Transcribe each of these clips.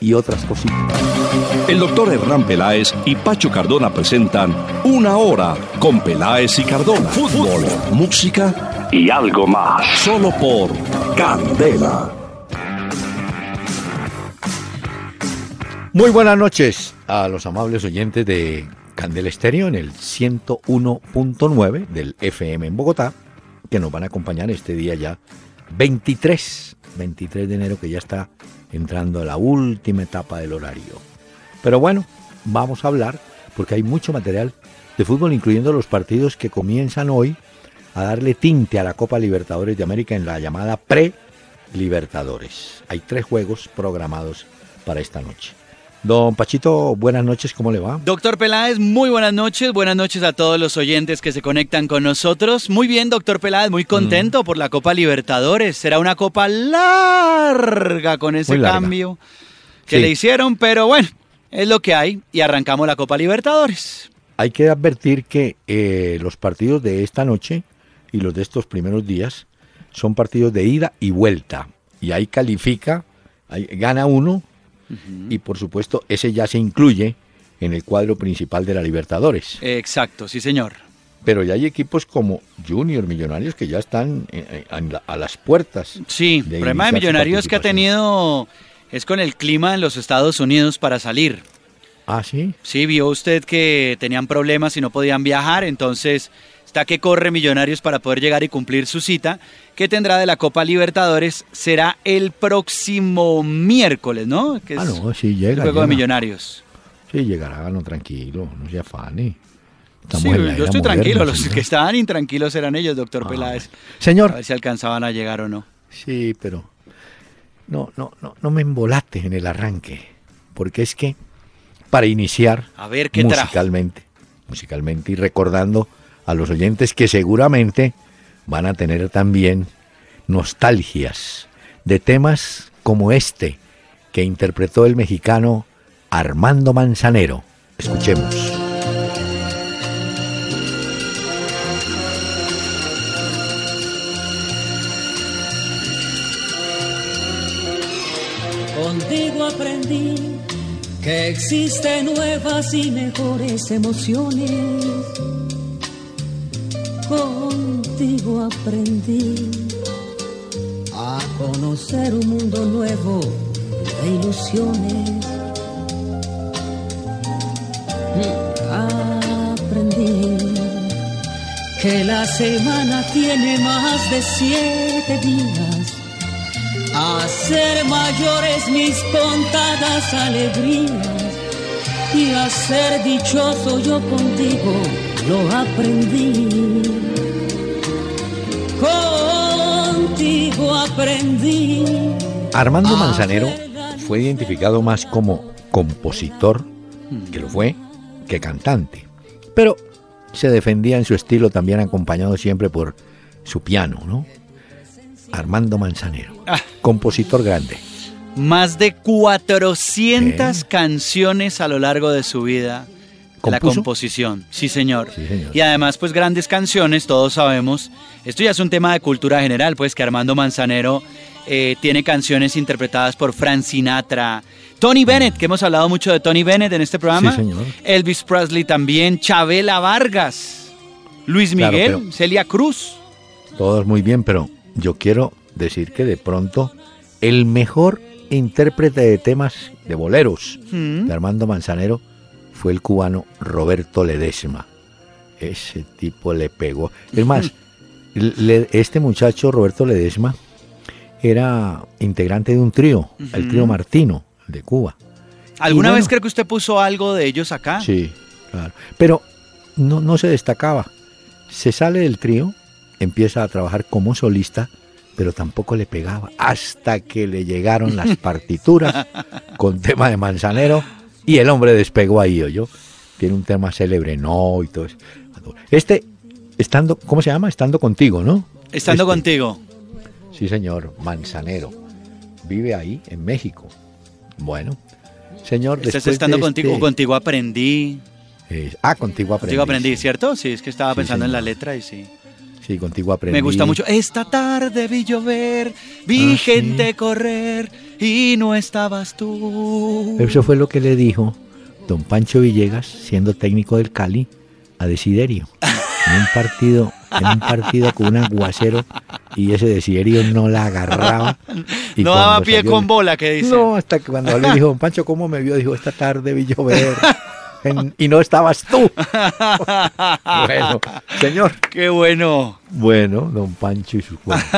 y otras cositas. El doctor Hernán Peláez y Pacho Cardona presentan Una Hora con Peláez y Cardona. Fútbol, música y algo más. Solo por Candela. Muy buenas noches a los amables oyentes de Candela Estéreo en el 101.9 del FM en Bogotá, que nos van a acompañar este día ya 23, 23 de enero, que ya está entrando a la última etapa del horario. Pero bueno, vamos a hablar, porque hay mucho material de fútbol, incluyendo los partidos que comienzan hoy a darle tinte a la Copa Libertadores de América en la llamada pre-Libertadores. Hay tres juegos programados para esta noche. Don Pachito, buenas noches, ¿cómo le va? Doctor Peláez, muy buenas noches, buenas noches a todos los oyentes que se conectan con nosotros. Muy bien, doctor Peláez, muy contento por la Copa Libertadores. Será una copa larga con ese cambio que Sí. le hicieron, pero bueno, es lo que hay y arrancamos la Copa Libertadores. Hay que advertir que eh, los partidos de esta noche y los de estos primeros días son partidos de ida y vuelta. Y ahí califica, ahí gana uno y por supuesto ese ya se incluye en el cuadro principal de la Libertadores. Exacto, sí señor. Pero ya hay equipos como Junior Millonarios que ya están eh, eh, a las puertas. Sí, el problema de Millonarios que ha tenido es con el clima en los Estados Unidos para salir. Ah, sí. Sí, vio usted que tenían problemas y no podían viajar, entonces está que corre Millonarios para poder llegar y cumplir su cita, que tendrá de la Copa Libertadores, será el próximo miércoles, ¿no? Que es Ah, no, sí el llega. juego de. Millonarios. Sí, llegará, no, tranquilo, no se afane. Estamos Sí, yo estoy tranquilo, los señor. que estaban intranquilos eran ellos, doctor Ah, Peláez. A Señor, ver si alcanzaban a llegar o no. Sí, pero no, no, no, no me embolates en el arranque, porque es que para iniciar A ver qué trajo. musicalmente, musicalmente y recordando a los oyentes que seguramente van a tener también nostalgias de temas como este que interpretó el mexicano Armando Manzanero. Escuchemos. Contigo aprendí que existen nuevas y mejores emociones. Contigo aprendí a conocer un mundo nuevo de ilusiones. Aprendí que la semana tiene más de siete días a ser mayores mis contadas alegrías y a ser dichoso yo contigo lo aprendí. Contigo aprendí. Armando Manzanero fue identificado más como compositor, que lo fue, que cantante. Pero se defendía en su estilo también acompañado siempre por su piano, ¿no? Armando Manzanero, Ah. compositor grande. Más de 400 ¿Qué? canciones a lo largo de su vida. de La ¿Compuso? composición, sí señor. Sí, señor. Y además, pues grandes canciones, todos sabemos. Esto ya es un tema de cultura general, pues que Armando Manzanero eh, tiene canciones interpretadas por Frank Sinatra, Tony Bennett, que hemos hablado mucho de Tony Bennett en este programa. Sí, señor. Elvis Presley también, Chabela Vargas, Luis Miguel, Celia Cruz. Todos muy bien, pero yo quiero decir que de pronto el mejor intérprete de temas de boleros Mm. de Armando Manzanero fue el cubano Roberto Ledesma. Ese tipo le pegó. Es más, le- este muchacho Roberto Ledesma era integrante de un trío, el trío. Martino de Cuba. ¿Alguna vez creo que usted puso algo de ellos acá? Sí, claro. Pero no, no se destacaba. Se sale del trío, empieza a trabajar como solista, pero tampoco le pegaba. Hasta que le llegaron las partituras con tema de manzanero y el hombre despegó ahí, yo Tiene un tema célebre, no, y todo eso. Este, estando, ¿cómo se llama? Estando contigo, ¿no? Estando Este. contigo. Sí, señor, Manzanero. Vive ahí, en México. Bueno, señor, Estás estando de contigo. este- Contigo aprendí. ah, contigo aprendí. Contigo aprendí. ¿cierto? Sí, es que estaba Sí, pensando en la letra y sí. Sí, contigo aprendí. Me gusta mucho. Esta tarde vi llover, vi Ah, sí. gente correr y no estabas tú. Eso fue lo que le dijo don Pancho Villegas, siendo técnico del Cali, a Desiderio. En un partido, en un partido con un aguacero y ese Desiderio no la agarraba. Y no daba pie salió- con bola, que dice. No, hasta que cuando le dijo, don Pancho, ¿cómo me vio? Dijo, esta tarde vi llover. en- y no estabas tú. bueno, señor. Qué bueno. Bueno, don Pancho y sus cuentos.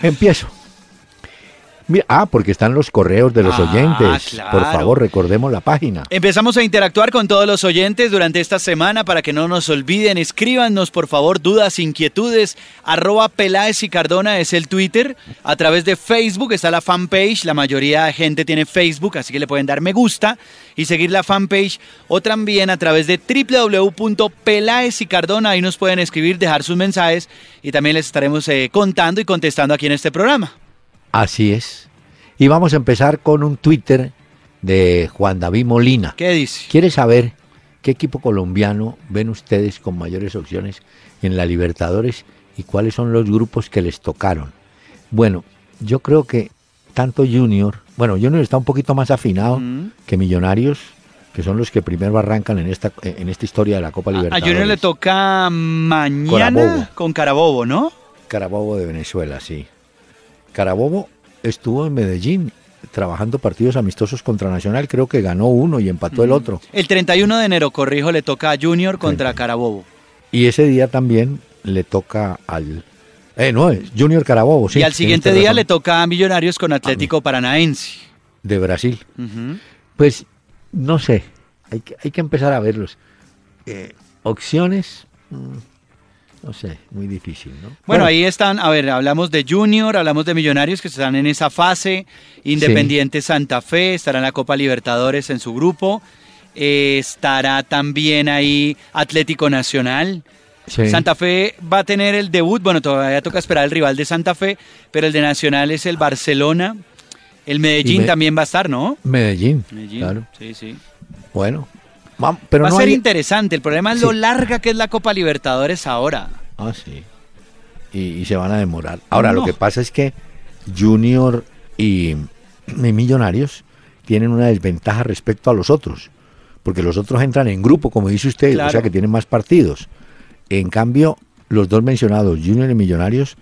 Empiezo. Mira, ah, porque están los correos de los Ah, oyentes. Por favor, recordemos la página. Empezamos a interactuar con todos los oyentes durante esta semana para que no nos olviden. Escríbanos, por favor, dudas, inquietudes. Arroba Peláez y Cardona es el Twitter. A través de Facebook está la fanpage. La mayoría de gente tiene Facebook, así que le pueden dar me gusta y seguir la fanpage. O también a través de www.peláez y Cardona. Ahí nos pueden escribir, dejar sus mensajes y también les estaremos eh, contando y contestando aquí en este programa. Así es. Y vamos a empezar con un Twitter de Juan David Molina. ¿Qué dice? ¿Quiere saber qué equipo colombiano ven ustedes con mayores opciones en la Libertadores y cuáles son los grupos que les tocaron? Bueno, yo creo que tanto Junior, bueno, Junior está un poquito más afinado Mm. que Millonarios, que son los que primero arrancan en esta, en esta historia de la Copa A Libertadores. Junior le toca mañana Carabobo. con Carabobo, ¿no? Carabobo de Venezuela, sí. Carabobo estuvo en Medellín trabajando partidos amistosos contra Nacional, creo que ganó uno y empató el otro. El 31 de enero, corrijo, le toca a Junior contra 31. Carabobo. Y ese día también le toca al... Eh, no, es Junior Carabobo, sí. y al siguiente día razón, le toca a Millonarios con Atlético Paranaense. De Brasil. Pues, no sé, hay que, hay que empezar a verlos. Eh, opciones, mm, no sé, muy difícil, ¿no? Bueno, ahí están, a ver, hablamos de Junior, hablamos de Millonarios que están en esa fase, Independiente Santa Fe, estará en la Copa Libertadores en su grupo, eh, estará también ahí Atlético Nacional. sí. Santa Fe va a tener el debut, bueno, todavía toca esperar el rival de Santa Fe, pero el de Nacional es el Barcelona. El Medellín me- también va a estar, ¿no? Medellín, Medellín, claro. sí, sí. Bueno, pero va no a ser hay- interesante. El problema es lo larga que es la Copa Libertadores ahora. Ah, sí. Y, y se van a demorar. Ahora, lo que pasa es que Junior y, y Millonarios tienen una desventaja respecto a los otros. Porque los otros entran en grupo, como dice usted, Claro. o sea que tienen más partidos. En cambio, los dos mencionados, Junior y Millonarios,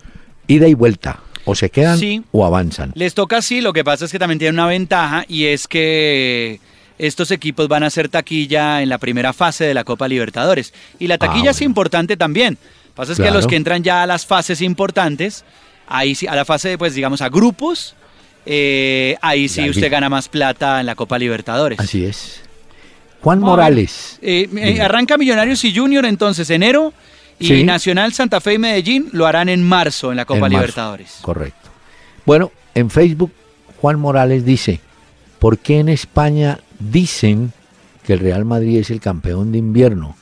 ida y vuelta. O se quedan Sí. o avanzan. Les toca así, lo que pasa es que también tienen una ventaja y es que estos equipos van a hacer taquilla en la primera fase de la Copa Libertadores. Y la taquilla Ah, es bueno. importante también. Pasa es que los que entran ya a las fases importantes, ahí sí, a la fase, pues digamos, a grupos, eh, ahí sí usted gana más plata en la Copa Libertadores. Así es. Juan. Morales. Eh, eh, arranca Millonarios y Junior entonces enero y Sí. Nacional, Santa Fe y Medellín lo harán en marzo en la Copa En marzo. Libertadores. Correcto. Bueno, en Facebook Juan Morales dice, ¿por qué en España dicen que el Real Madrid es el campeón de invierno?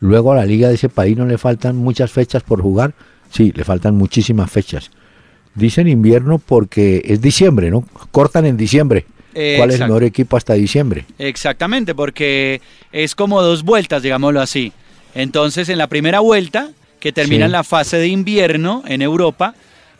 Luego a la liga de ese país no le faltan muchas fechas por jugar. Sí, le faltan muchísimas fechas. Dicen invierno porque es diciembre, ¿no? Cortan en diciembre. Eh, ¿Cuál es el mejor equipo hasta diciembre? Exactamente, porque es como dos vueltas, digámoslo así. Entonces, en la primera vuelta, que termina Sí. en la fase de invierno en Europa,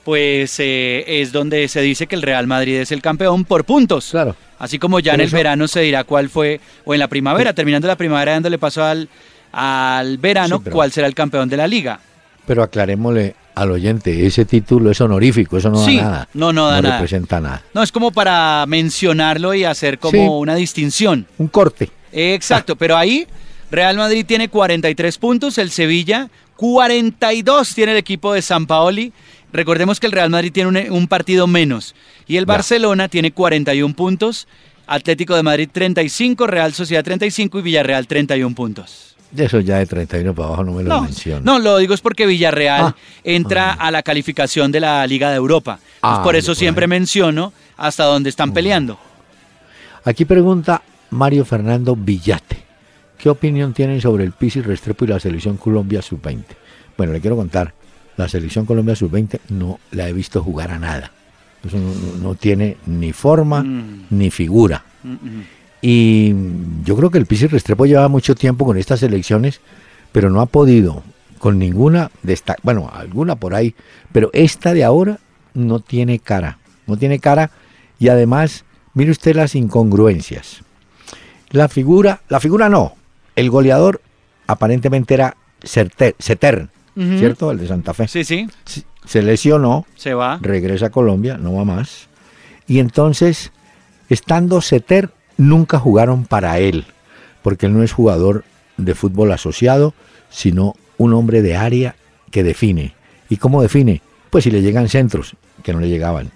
pues eh, es donde se dice que el Real Madrid es el campeón por puntos. Claro. Así como ya en el verano se dirá cuál fue, o en la primavera, terminando la primavera dándole paso al, al verano, Sí, pero- cuál será el campeón de la liga. Pero aclarémosle al oyente, ese título es honorífico, eso no Sí, da nada. no, no da nada. representa nada. No, es como para mencionarlo y hacer como Sí. una distinción. Un corte. Exacto, pero ahí Real Madrid tiene 43 puntos, el Sevilla 42 tiene el equipo de San Paoli. Recordemos que el Real Madrid tiene un, un partido menos y el Ya. Barcelona tiene 41 puntos, Atlético de Madrid 35, Real Sociedad 35 y Villarreal 31 puntos. De eso ya de 31 para abajo no me lo No, menciono. no, lo digo es porque Villarreal Ah. entra a la calificación de la Liga de Europa. Pues Ah, por eso siempre ahí. menciono hasta dónde Mm. están peleando. Aquí pregunta Mario Fernando Villate. ¿Qué opinión tienen sobre el Pisi Restrepo y la selección Colombia sub-20? Bueno, le quiero contar. La selección Colombia sub-20 no la he visto jugar a nada. Eso no, tiene ni forma mm. ni figura. Mm, mm. Y yo creo que el Pisi Restrepo lleva mucho tiempo con estas elecciones, pero no ha podido con ninguna destacar, bueno, alguna por ahí, pero esta de ahora no tiene cara, no tiene cara y además, mire usted las incongruencias. La figura, la figura no, el goleador aparentemente era ¿cierto? El de Santa Fe. Sí, sí. Se lesionó. Se va. Regresa a Colombia, no va más. Y entonces, estando Seter, nunca jugaron para él, porque él no es jugador de fútbol asociado, sino un hombre de área que define. ¿Y cómo define? Pues si le llegan centros, que no le llegaban.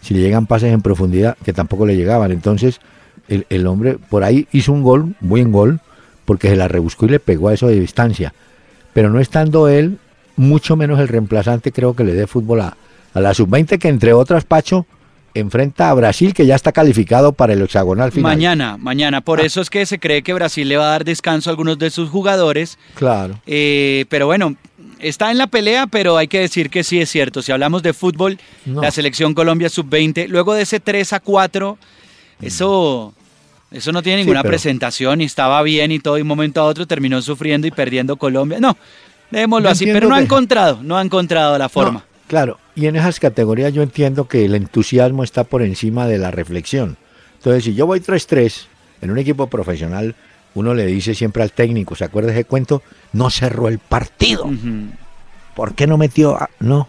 Si le llegan pases en profundidad, que tampoco le llegaban. Entonces, el, el hombre por ahí hizo un gol, buen gol, porque se la rebuscó y le pegó a eso de distancia. Pero no estando él, mucho menos el reemplazante, creo que le dé fútbol a, a la sub-20, que entre otras, Pacho, enfrenta a Brasil, que ya está calificado para el hexagonal final. Mañana, mañana. Por ah. eso es que se cree que Brasil le va a dar descanso a algunos de sus jugadores. Claro. Eh, pero bueno, está en la pelea, pero hay que decir que sí es cierto. Si hablamos de fútbol, la selección Colombia sub-20, luego de ese 3 a 4, eso, eso no tiene ninguna presentación y estaba bien y todo, y un momento a otro terminó sufriendo y perdiendo Colombia. No, démoslo así, pero no ha encontrado, no ha encontrado la forma. claro, y en esas categorías yo entiendo que el entusiasmo está por encima de la reflexión. Entonces, si yo voy 3-3 en un equipo profesional, uno le dice siempre al técnico, ¿se acuerda ese cuento? No cerró el partido. ¿Por qué no metió? No.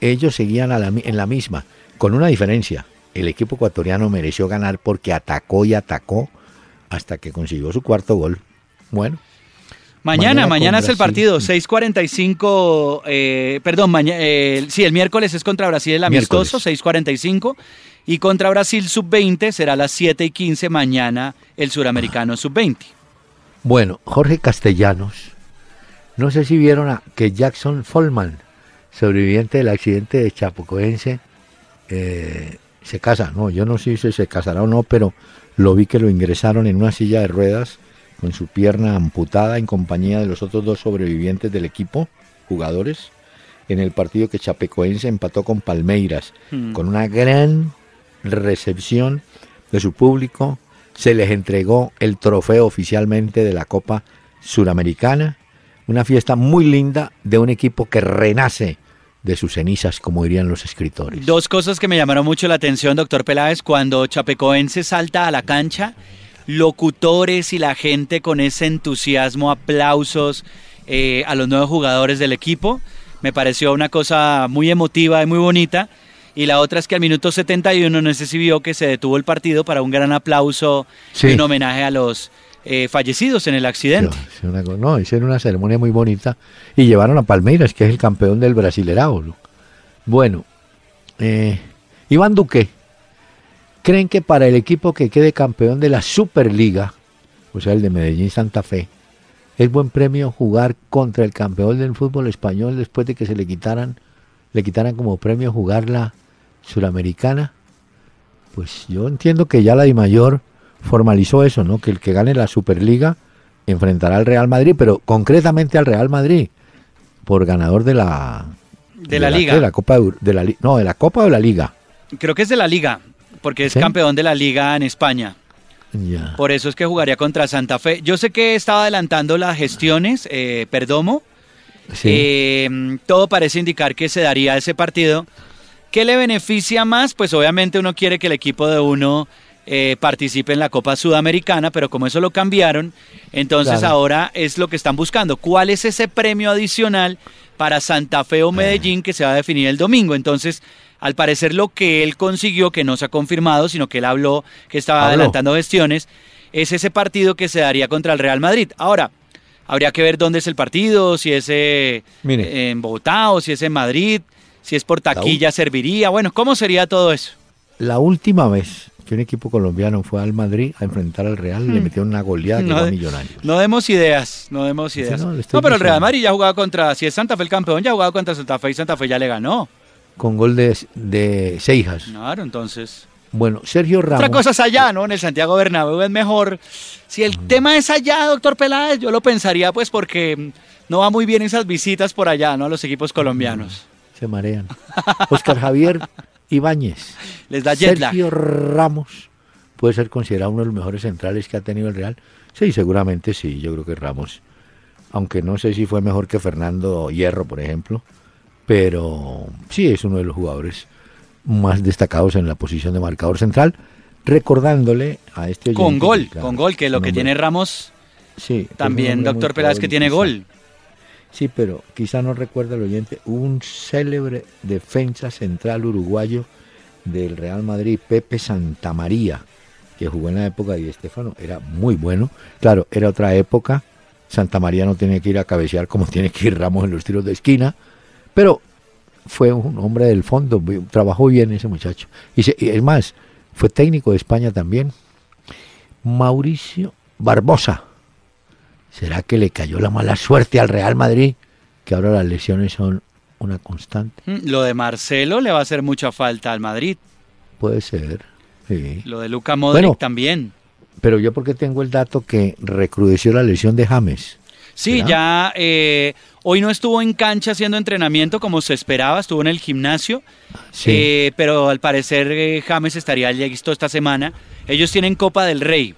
Ellos seguían en la misma, con una diferencia. El equipo ecuatoriano mereció ganar porque atacó y atacó hasta que consiguió su cuarto gol. Bueno, Mañana, mañana, es el partido, 6.45, eh, perdón, mañana, eh, sí, el miércoles es contra Brasil el amistoso, 6.45, y contra Brasil sub-20 será a las 7 y 15 mañana el suramericano sub-20. Bueno, Jorge Castellanos, no sé si vieron a que Jackson Follman, sobreviviente del accidente de Chapocoense, eh, se casa, no, yo no sé si se casará o no, pero lo vi que lo ingresaron en una silla de ruedas con su pierna amputada en compañía de los otros dos sobrevivientes del equipo, jugadores, en el partido que Chapecoense empató con Palmeiras, hmm. con una gran recepción de su público. Se les entregó el trofeo oficialmente de la Copa Suramericana, una fiesta muy linda de un equipo que renace de sus cenizas, como dirían los escritores. Dos cosas que me llamaron mucho la atención, doctor Peláez, cuando Chapecoense salta a la cancha locutores y la gente con ese entusiasmo, aplausos eh, a los nuevos jugadores del equipo. Me pareció una cosa muy emotiva y muy bonita. Y la otra es que al minuto 71 no sé si vio que se detuvo el partido para un gran aplauso y un homenaje a los eh, fallecidos en el accidente. No, hicieron una ceremonia muy bonita y llevaron a Palmeiras, que es el campeón del Brasilerao. Bueno, eh, Iván Duque, ¿Creen que para el equipo que quede campeón de la Superliga, o sea, el de Medellín Santa Fe, es buen premio jugar contra el campeón del fútbol español después de que se le quitaran, le quitaran como premio jugar la Suramericana? Pues yo entiendo que ya la Di Mayor formalizó eso, ¿no? Que el que gane la Superliga enfrentará al Real Madrid, pero concretamente al Real Madrid por ganador de la de, la, liga, de la Copa de, la no, de la Copa de la Liga. Creo que es de la liga porque es campeón de la liga en España. Por eso es que jugaría contra Santa Fe. Yo sé que estaba adelantando las gestiones, eh, Perdomo. Eh, todo parece indicar que se daría ese partido. ¿Qué le beneficia más? Pues obviamente uno quiere que el equipo de uno eh, participe en la Copa Sudamericana, pero como eso lo cambiaron, entonces ahora es lo que están buscando. ¿Cuál es ese premio adicional para Santa Fe o Medellín que se va a definir el domingo? Entonces, al parecer lo que él consiguió, que no se ha confirmado, sino que él habló que estaba adelantando gestiones, es ese partido que se daría contra el Real Madrid. Ahora, habría que ver dónde es el partido, si es eh, en Bogotá o si es en Madrid, si es por taquilla serviría, bueno, ¿cómo sería todo eso? La última vez que un equipo colombiano fue al Madrid a enfrentar al Real, le hmm. metió una goleada que no, a Millonarios. No demos ideas, no demos ideas. No, pero el Real Madrid ya ha jugado contra, si es Santa Fe el campeón, ya ha jugado contra Santa Fe y Santa Fe ya le ganó con gol de, de Seijas. Claro, entonces. Bueno, Sergio Ramos. Otra cosa es allá, ¿no? En el Santiago Bernabéu es mejor. Si el tema es allá, doctor Peláez, yo lo pensaría pues porque no va muy bien esas visitas por allá, ¿no? A los equipos colombianos. Se marean. Oscar Javier Ibáñez. Les da Sergio Ramos puede ser considerado uno de los mejores centrales que ha tenido el Real. Sí, seguramente sí, yo creo que Ramos. Aunque no sé si fue mejor que Fernando Hierro, por ejemplo. Pero sí es uno de los jugadores más destacados en la posición de marcador central. Recordándole a este oyente, Con gol, con gol, que lo que tiene Ramos. Sí. También, doctor Peláez, que tiene gol. Sí, pero quizá no recuerda el oyente, un célebre defensa central uruguayo del Real Madrid, Pepe Santamaría, que jugó en la época de Estefano, era muy bueno. Claro, era otra época. Santamaría no tiene que ir a cabecear como tiene que ir Ramos en los tiros de esquina, pero fue un hombre del fondo, trabajó bien ese muchacho. Y, es más, fue técnico de España también. Mauricio Barbosa. ¿Será que le cayó la mala suerte al Real Madrid? Que ahora las lesiones son una constante. Mm, lo de Marcelo le va a hacer mucha falta al Madrid. Puede ser, sí. Lo de Luca Modric también. Pero yo porque tengo el dato que recrudeció la lesión de James. Sí, ya eh, hoy no estuvo en cancha haciendo entrenamiento como se esperaba, estuvo en el gimnasio, sí. Eh, pero al parecer eh, James estaría listo esta semana. Ellos tienen Copa del Rey,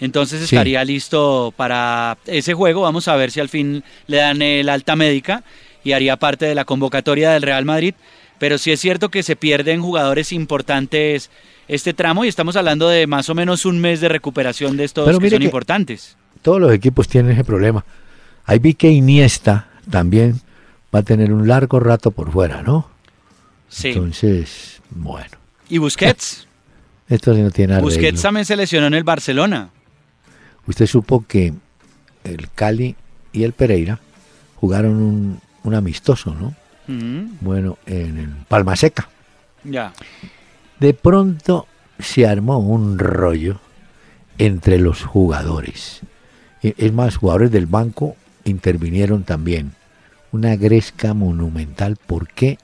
entonces estaría listo para ese juego. Vamos a ver si al fin le dan el alta médica y haría parte de la convocatoria del Real Madrid. Pero sí es cierto que se pierden jugadores importantes este tramo y estamos hablando de más o menos un mes de recuperación de estos que son importantes. Todos los equipos tienen ese problema. Ahí vi que Iniesta también va a tener un largo rato por fuera, ¿no? Sí. Entonces, bueno. ¿Y Busquets? Esto sí no tiene arreglo. Busquets también se lesionó en el Barcelona. Usted supo que el Cali y el Pereira jugaron un, amistoso, ¿no? Mm. Bueno, en Palma Seca. Ya. De pronto se armó un rollo entre los jugadores. E, es más, jugadores del banco intervinieron también. Una gresca monumental. ¿Por qué?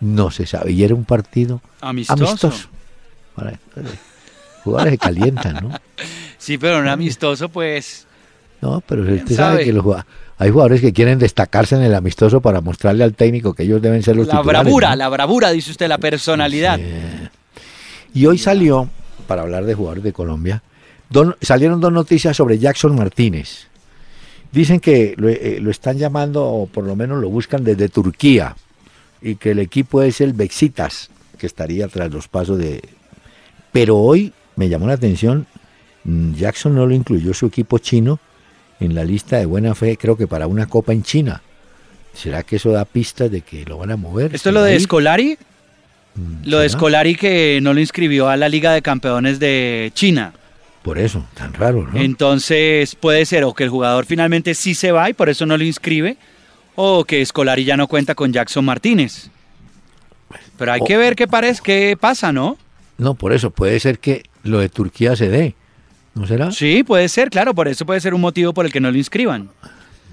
No se sabe. Y era un partido amistoso. jugadores se calientan, ¿no? Sí, pero un amistoso, pues. No, pero usted sabe, que los, hay jugadores que quieren destacarse en el amistoso para mostrarle al técnico que ellos deben ser los La bravura, la bravura, dice usted, la personalidad. Y hoy salió, para hablar de jugadores de Colombia, salieron dos noticias sobre Jackson Martínez. Dicen que eh, lo, están llamando, o por lo menos lo buscan desde Turquía, y que el equipo es el Bexitas, que estaría tras los pasos de... Pero hoy me llamó la atención, Jackson no lo incluyó su equipo chino en la lista de buena fe, creo que para una copa en China. ¿Será que eso da pistas de que lo van a mover? ¿Esto es lo de Escolari? Mm, lo de Escolari que no lo inscribió a la Liga de Campeones de China. Por eso, tan raro, ¿no? Entonces puede ser o que el jugador finalmente sí se va y por eso no lo inscribe, o que Escolari ya no cuenta con Jackson Martínez. Pero hay que ver qué, parece, qué pasa, ¿no? No, por eso puede ser que lo de Turquía se dé, ¿no será? Sí, puede ser, claro, por eso puede ser un motivo por el que no lo inscriban.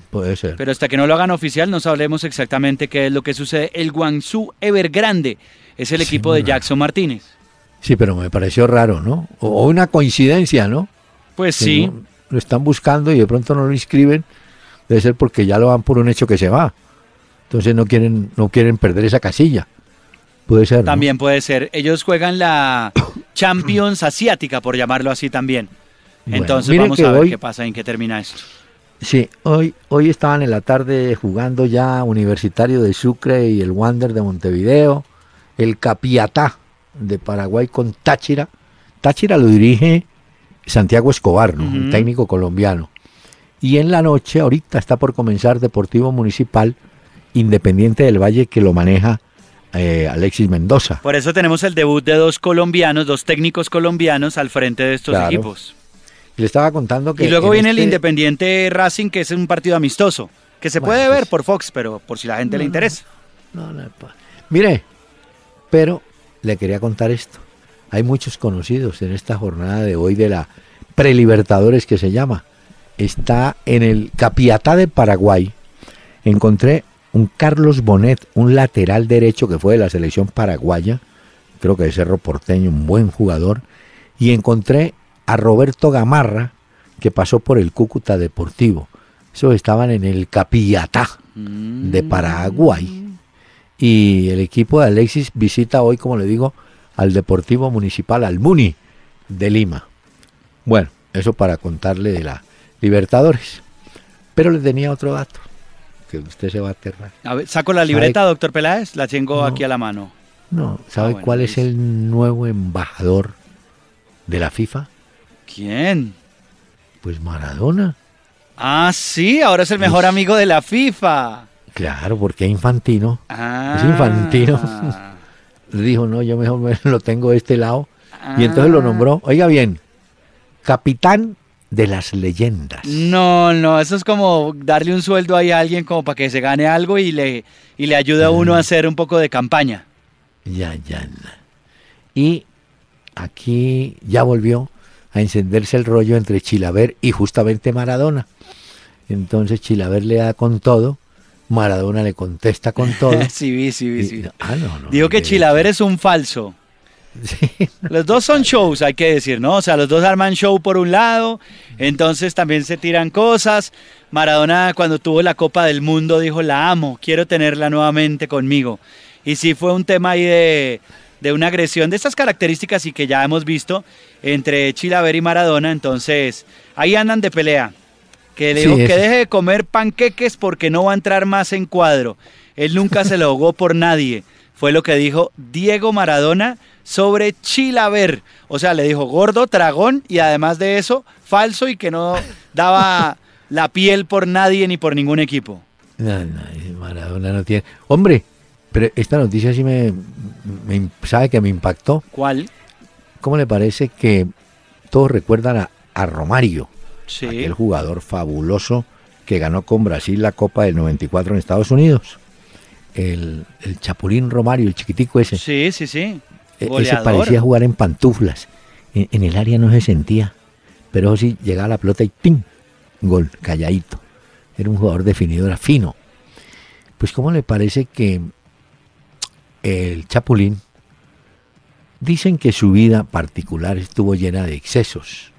Puede ser. Pero hasta que no lo hagan oficial no sabremos exactamente qué es lo que sucede. El Guangzhou Evergrande es el equipo de Jackson Martínez. Sí, pero me pareció raro, ¿no? O una coincidencia, ¿no? Pues sí. lo están buscando y de pronto no lo inscriben. Debe ser porque ya lo dan por un hecho que se va. Entonces no quieren, no quieren perder esa casilla. Puede ser. También puede ser. Ellos juegan la Champions Asiática, por llamarlo así también. Entonces vamos a ver qué pasa y en qué termina esto. Sí, hoy, hoy estaban en la tarde jugando ya Universitario de Sucre y el Wander de Montevideo, el Capiatá de Paraguay con Táchira. Táchira lo dirige Santiago Escobar, ¿no? técnico colombiano. Y en la noche, ahorita está por comenzar Deportivo Municipal Independiente del Valle que lo maneja eh, Alexis Mendoza. Por eso tenemos el debut de dos colombianos, dos técnicos colombianos al frente de estos equipos. Le estaba contando que... Y luego viene el este Independiente Racing, que es un partido amistoso, que se puede ver pues por Fox, pero por si la gente le interesa. No, no, Mire, pero le quería contar esto. Hay muchos conocidos en esta jornada de hoy de la Prelibertadores que se llama. Está en el Capiatá de Paraguay. Encontré un Carlos Bonet, un lateral derecho que fue de la selección paraguaya, creo que de Cerro Porteño, un buen jugador, y encontré a Roberto Gamarra, que pasó por el Cúcuta Deportivo. Esos estaban en el Capillatá de Paraguay. Y el equipo de Alexis visita hoy, como le digo, al Deportivo Municipal Almuni de Lima. Bueno, eso para contarle de la Libertadores. Pero le tenía otro dato, que usted se va a aterrar. A ver, ¿Saco la libreta, doctor Peláez? La tengo aquí a la mano. No, ¿sabe Ah, bueno, cuál es el nuevo embajador de la FIFA? ¿Quién? Pues Maradona. Ah, sí, ahora es el mejor amigo de la FIFA. Claro, porque Infantino Ah. Es infantino. dijo, no, yo mejor me lo tengo de este lado. Y entonces lo Ah. nombró, oiga bien, capitán de las leyendas. No, no, eso es como darle un sueldo ahí a alguien como para que se gane algo y le, y le ayude a uno a hacer un poco de campaña. Ya. ya. Y aquí ya volvió a encenderse el rollo entre Chilaver y justamente Maradona. Entonces Chilaver le da con todo, Maradona le contesta con todo. sí, vi, sí, vi, Y- sí. ah, no, no, Digo que Chilaver es un falso. Sí, Los dos son shows, hay que decir, ¿no? O sea, los dos arman show por un lado, entonces también se tiran cosas. Maradona cuando tuvo la Copa del Mundo dijo, la amo, quiero tenerla nuevamente conmigo. Y sí fue un tema ahí de, de una agresión de estas características y que ya hemos visto entre Chilaver y Maradona, entonces ahí andan de pelea. Que le Sí, dijo que deje de comer panqueques porque no va a entrar más en cuadro. Él nunca se lo ahogó por nadie. Fue lo que dijo Diego Maradona sobre Chilaver. O sea, le dijo gordo, tragón y además de eso, falso y que no daba la piel por nadie ni por ningún equipo. No, no, Maradona no tiene. Hombre, pero esta noticia sí me, me- sabe que me impactó. ¿Cuál? ¿Cómo le parece que todos recuerdan a, a Romario, Sí. aquel jugador fabuloso que ganó con Brasil la Copa del 94 en Estados Unidos? El, el Chapulín Romario, el chiquitico ese. Sí, sí, sí. E- ese parecía jugar en pantuflas. En, en el área no se sentía, pero sí llegaba la pelota y ¡pim! Gol, calladito. Era un jugador definido, era fino. Pues ¿cómo le parece que el Chapulín dicen que su vida particular estuvo llena de excesos?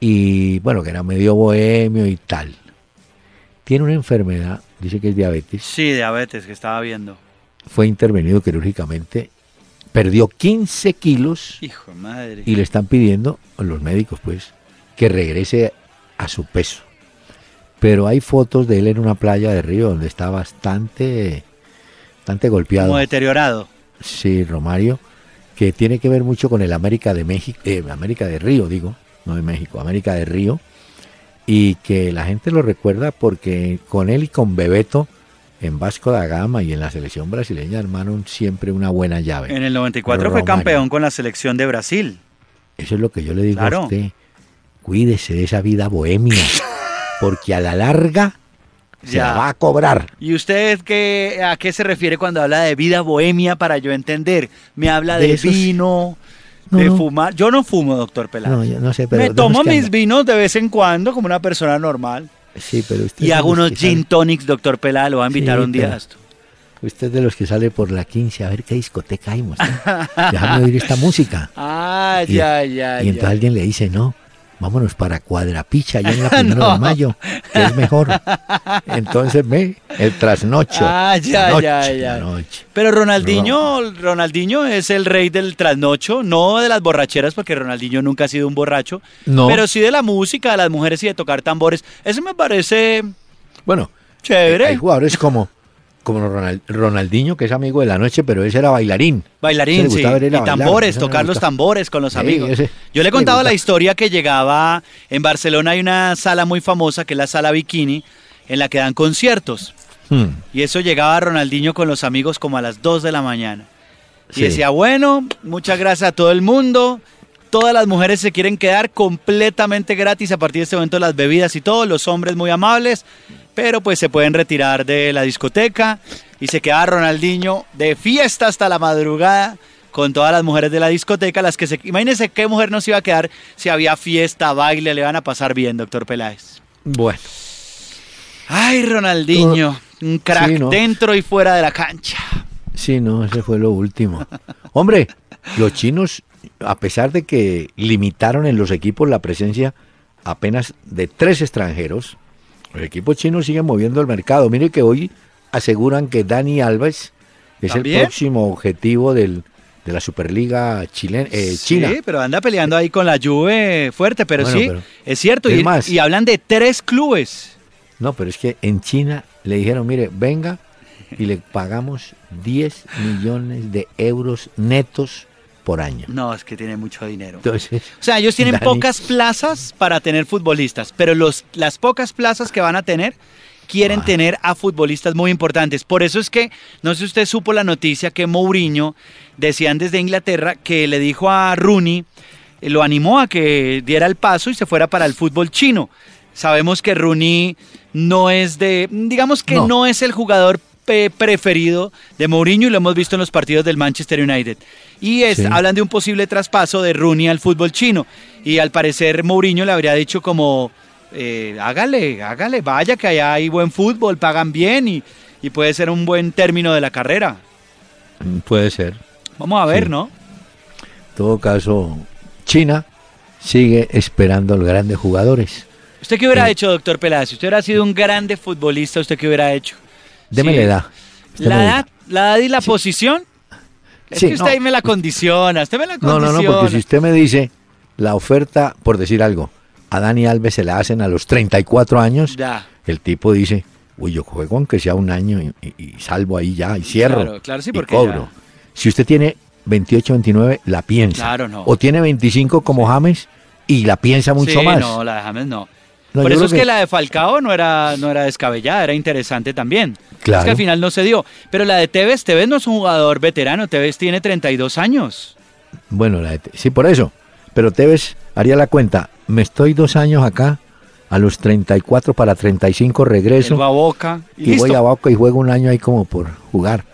Y bueno, que era medio bohemio y tal. Tiene una enfermedad, dice que es diabetes, Sí, diabetes que estaba viendo. fue intervenido quirúrgicamente, perdió 15 kilos Hijo de madre. y le están pidiendo, los médicos pues, que regrese a su peso. Pero hay fotos de él en una playa de Río donde está bastante, bastante golpeado. Como deteriorado. Sí, Romario, que tiene que ver mucho con el América de México, eh, América de Río, digo, no de México, América de Río, y que la gente lo recuerda porque con él y con Bebeto en Vasco da Gama y en la selección brasileña armaron siempre una buena llave. En el 94 fue Romario. campeón con la selección de Brasil. Eso es lo que yo le digo Claro. a usted. Cuídese de esa vida bohemia, porque a la larga se Ya. la va a cobrar. ¿Y usted qué, a qué se refiere cuando habla de vida bohemia para yo entender? ¿Me habla De vino, No, de no. fumar? Yo no fumo, doctor Peláez. No, yo no sé, pero Me tomo mis anda- vinos de vez en cuando como una persona normal. Sí, pero usted Y hago unos sale- gin tonics, doctor Peláez, lo voy a invitar Sí, un día a esto. Usted es de los que sale por la 15 a ver qué discoteca hay. Déjame oír esta música. Ah, Y- ya, ya, y entonces ya. alguien le dice, no, vámonos para Cuadrapicha, allá en la primera No. de mayo, que es mejor. Entonces ve, el trasnocho. Ah, ya, noche, ya, ya. noche. Pero Ronaldinho, Ronaldinho es el rey del trasnocho, no de las borracheras, porque Ronaldinho nunca ha sido un borracho, No. pero sí de la música, de las mujeres y de tocar tambores. Eso me parece Bueno, chévere. hay jugadores como, como Ronald- Ronaldinho, que es amigo de la noche, pero ese era bailarín. Bailarín, sí. Y bailar, tambores, tocar los tambores con los Sí, amigos. ese- Yo le he contado la historia que llegaba en Barcelona hay una sala muy famosa que es la sala Bikini en la que dan conciertos. Hmm, Y eso llegaba Ronaldinho con los amigos como a las 2 de la mañana. Y Sí. decía, bueno, muchas gracias a todo el mundo. Todas las mujeres se quieren quedar completamente gratis a partir de este momento las bebidas y todo. Los hombres muy amables, pero pues se pueden retirar de la discoteca. Y se queda Ronaldinho de fiesta hasta la madrugada con todas las mujeres de la discoteca. Las que se... Imagínense qué mujer no se iba a quedar si había fiesta, baile, le van a pasar bien, doctor Peláez. Bueno, Ay, Ronaldinho, un crack Sí, ¿no? dentro y fuera de la cancha. sí, no, ese fue lo último. Hombre, los chinos, a pesar de que limitaron en los equipos la presencia apenas de tres extranjeros, el equipo chino sigue moviendo el mercado. Mire que hoy aseguran que Dani Alves es el próximo objetivo del, de la Superliga chilena, eh, China. Sí, pero anda peleando ahí con la Juve fuerte, pero sí, es cierto. y, y hablan de tres clubes. No, pero es que en China le dijeron, mire, venga y le pagamos 10 millones de euros netos por año. No, es que tiene mucho dinero. Entonces, o sea, ellos tienen pocas plazas para tener futbolistas, pero los, las pocas plazas que van a tener quieren tener a futbolistas muy importantes. Por eso es que, no sé si usted supo la noticia que Mourinho, decían desde Inglaterra, que le dijo a Rooney, eh, lo animó a que diera el paso y se fuera para el fútbol chino. Sabemos que Rooney no es de, digamos que no, es el jugador preferido de Mourinho y lo hemos visto en los partidos del Manchester United. Y es, hablan de un posible traspaso de Rooney al fútbol chino. Y al parecer Mourinho le habría dicho como, eh, hágale, hágale, vaya que allá hay buen fútbol, pagan bien y, puede ser un buen término de la carrera. Mm, puede ser. Vamos a ver, ¿no? En todo caso, China sigue esperando los grandes jugadores. ¿Usted qué hubiera eh, hecho, doctor Peláez? Si usted hubiera sido un grande futbolista, ¿usted qué hubiera hecho? Deme la edad. La edad, la edad y la posición. Es que usted ahí me la condiciona, usted me la condiciona. No, no, no, porque si usted me dice la oferta, por decir algo, a Dani Alves se la hacen a los 34 años, el tipo dice, uy, yo juego aunque sea un año y, salvo ahí ya, y cierro, claro, claro, sí, porque cobro. Si usted tiene 28, 29, la piensa. Claro, no. O tiene 25 como James y la piensa mucho más. no, la de James no. Por eso es que... la de Falcao no era, no era descabellada, era interesante también. Claro. Es que al final no se dio. Pero la de Tevez, Tevez no es un jugador veterano, Tevez tiene 32 años. Bueno, la de, sí, por eso. Pero Tevez haría la cuenta, me estoy dos años acá, a los 34 para 35 regreso. a Boca. Y, voy a Boca y juego un año ahí como por jugar.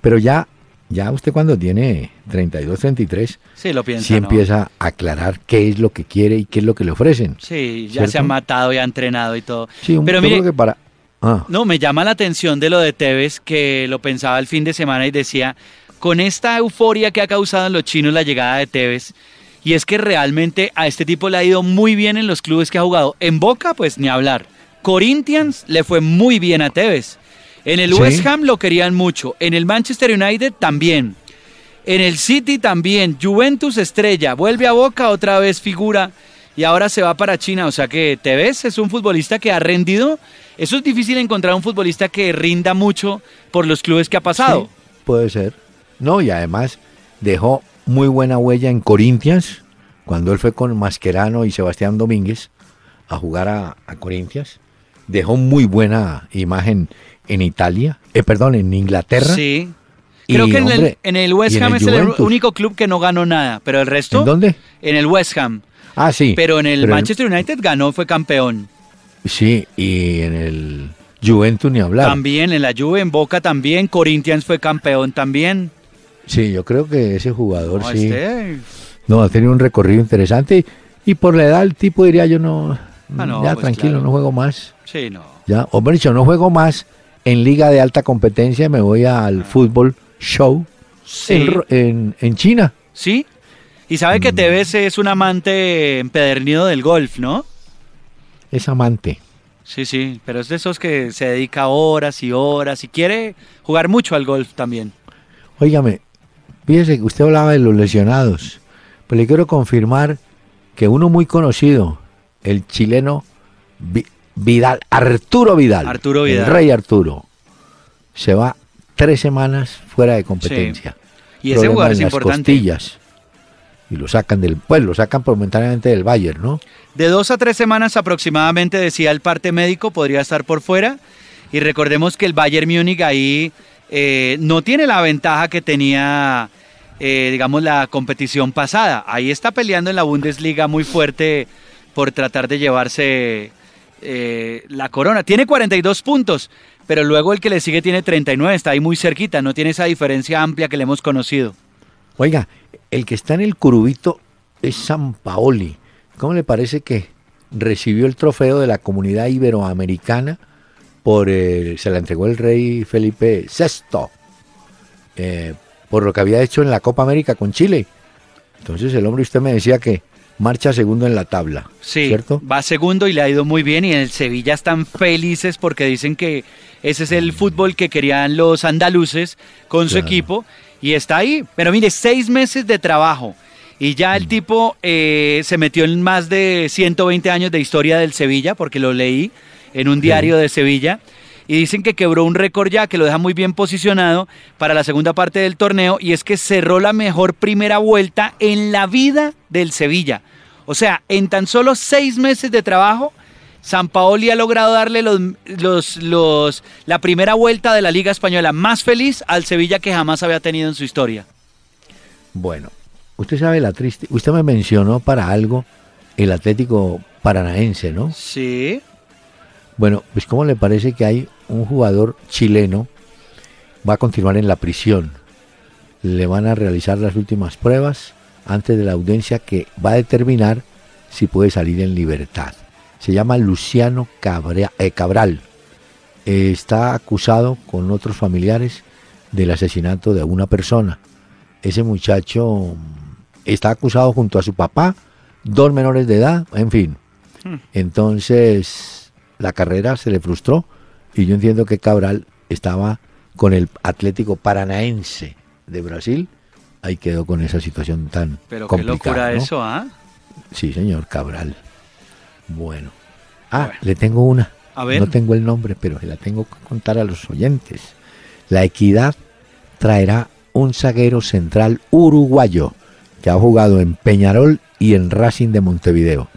Pero ya, ya usted cuando tiene 32, 33, sí, lo piensa, sí empieza a aclarar qué es lo que quiere y qué es lo que le ofrecen. Sí, ya se ha matado y ha entrenado y todo. Sí, Pero mire, que para... Ah. No, me llama la atención de lo de Tevez, que lo pensaba el fin de semana y decía, con esta euforia que ha causado en los chinos la llegada de Tevez, y es que realmente a este tipo le ha ido muy bien en los clubes que ha jugado. En Boca, pues ni hablar. Corinthians le fue muy bien a Tevez. En el West Ham lo querían mucho. En el Manchester United también. En el City también. Juventus estrella. Vuelve a Boca, otra vez figura. Y ahora se va para China. O sea que Tevez es un futbolista que ha rendido. Eso es difícil encontrar un futbolista que rinda mucho por los clubes que ha pasado. puede ser. No, y además dejó muy buena huella en Corinthians, cuando él fue con Mascherano y Sebastián Domínguez a jugar a, a Corinthians. Dejó muy buena imagen en Italia, eh, perdón, en Inglaterra. Sí. Creo que en, el, en, el, West Ham es el único club que no ganó nada, pero el resto... ¿En dónde? En el West Ham. Ah, sí. Pero en el Manchester United ganó, fue campeón. Sí, y en el Juventus ni hablar. También, en la Juve, en Boca también, Corinthians fue campeón también. Sí, yo creo que ese jugador sí. No, ha tenido un recorrido interesante y, por la edad el tipo diría yo no, ah, ya pues tranquilo, no juego más. Sí, no. Ya, hombre, dicho, no juego más en liga de alta competencia, me voy al fútbol show en, en, China. Sí. Y sabe que mm. Tevez es un amante empedernido del golf, ¿no? Es amante. Sí, sí, pero es de esos que se dedica horas y horas y quiere jugar mucho al golf también. Óigame, Fíjese que usted hablaba de los lesionados, pero le quiero confirmar que uno muy conocido, el chileno Vidal, Arturo Vidal, Arturo Vidal, el rey Arturo, se va tres semanas fuera de competencia. Y ese jugador es importante. Costillas. Y lo sacan del, pues lo sacan momentáneamente del Bayern, ¿no? De dos a tres semanas aproximadamente, decía el parte médico, podría estar por fuera. Y recordemos que el Bayern Múnich ahí eh, no tiene la ventaja que tenía eh, digamos, la competición pasada. Ahí está peleando en la Bundesliga muy fuerte por tratar de llevarse eh, la corona. Tiene 42 puntos, pero luego el que le sigue tiene 39, está ahí muy cerquita, no tiene esa diferencia amplia que le hemos conocido. Oiga, el que está en el curubito es San Paoli. ¿Cómo le parece que recibió el trofeo de la comunidad iberoamericana por se la entregó el rey Felipe VI por lo que había hecho en la Copa América con Chile. Entonces el hombre, usted me decía que marcha segundo en la tabla. Sí, ¿cierto? va segundo y le ha ido muy bien y en el Sevilla están felices porque dicen que ese es el fútbol que querían los andaluces con su Claro. equipo y está ahí. Pero mire, seis meses de trabajo y ya Mm. el tipo eh, se metió en más de 120 años de historia del Sevilla porque lo leí en un diario de Sevilla. Y dicen que quebró un récord ya, que lo deja muy bien posicionado para la segunda parte del torneo, y es que cerró la mejor primera vuelta en la vida del Sevilla. O sea, en tan solo seis meses de trabajo, San Paoli ha logrado darle los, los, los, la primera vuelta de la Liga Española más feliz al Sevilla que jamás había tenido en su historia. Bueno, usted sabe la triste. Usted me mencionó para algo el Atlético Paranaense, ¿no? Sí. Bueno, pues ¿cómo le parece que hay un jugador chileno va a continuar en la prisión? Le van a realizar las últimas pruebas antes de la audiencia que va a determinar si puede salir en libertad. Se llama Luciano Cabrea- eh, Cabral. Eh, está acusado con otros familiares del asesinato de una persona. Ese muchacho mm, está acusado junto a su papá, dos menores de edad, en fin. Entonces, la carrera se le frustró y yo entiendo que Cabral estaba con el Atlético Paranaense de Brasil. Ahí quedó con esa situación tan Pero qué complicada. locura ¿no? eso, ¿ah? Sí, señor Cabral. Bueno. Ah, le tengo una. A ver. No tengo el nombre, pero se la tengo que contar a los oyentes. La Equidad traerá un zaguero central uruguayo que ha jugado en Peñarol y en Racing de Montevideo.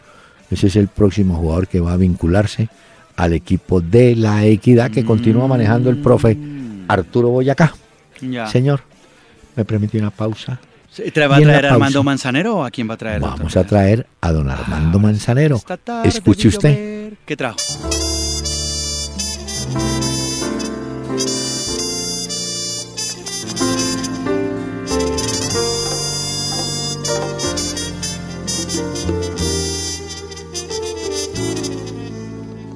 Ese es el próximo jugador que va a vincularse al equipo de la Equidad que continúa manejando el profe Arturo Boyacá. Ya. Señor, ¿me permite una pausa? ¿tra- ¿Va a traer a Armando. Manzanero o a quién va a traer? Vamos a traer a don Armando Manzanero. Esta tarde Escuche usted. ¿Qué trajo?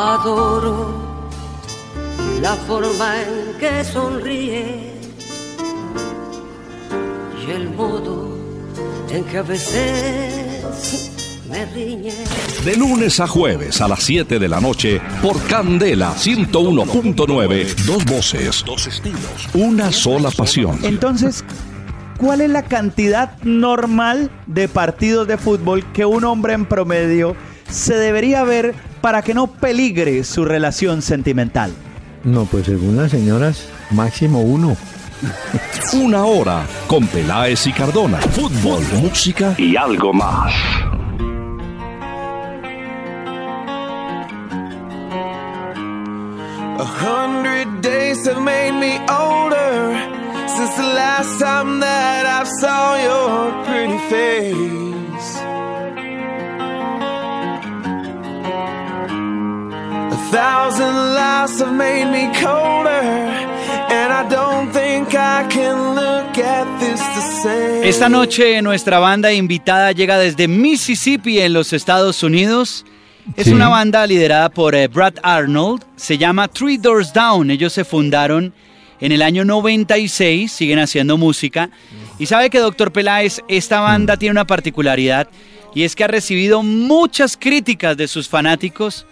adoro la forma en que sonríe y el modo en que a veces me riñe. De lunes a jueves a las 7 de la noche por Candela 101.9. Dos voces, dos estilos, una sola pasión. Entonces, ¿cuál es la cantidad normal de partidos de fútbol que un hombre en promedio se debería ver para que no peligre su relación sentimental? No, pues según las señoras, máximo uno. Una hora con Peláez y Cardona. Fútbol, música y algo más. A hundred days have made me older since the last time that I saw your pretty face. Thousand lives have made me colder, and I don't think I can look at this the same. Esta noche nuestra banda invitada llega desde Mississippi en los Estados Unidos. Es Sí. una banda liderada por eh, Brad Arnold. Se llama Three Doors Down. Ellos se fundaron en el año 96, siguen haciendo música. Y sabe que, doctor Peláez, esta banda tiene una particularidad y es que ha recibido muchas críticas de sus fanáticos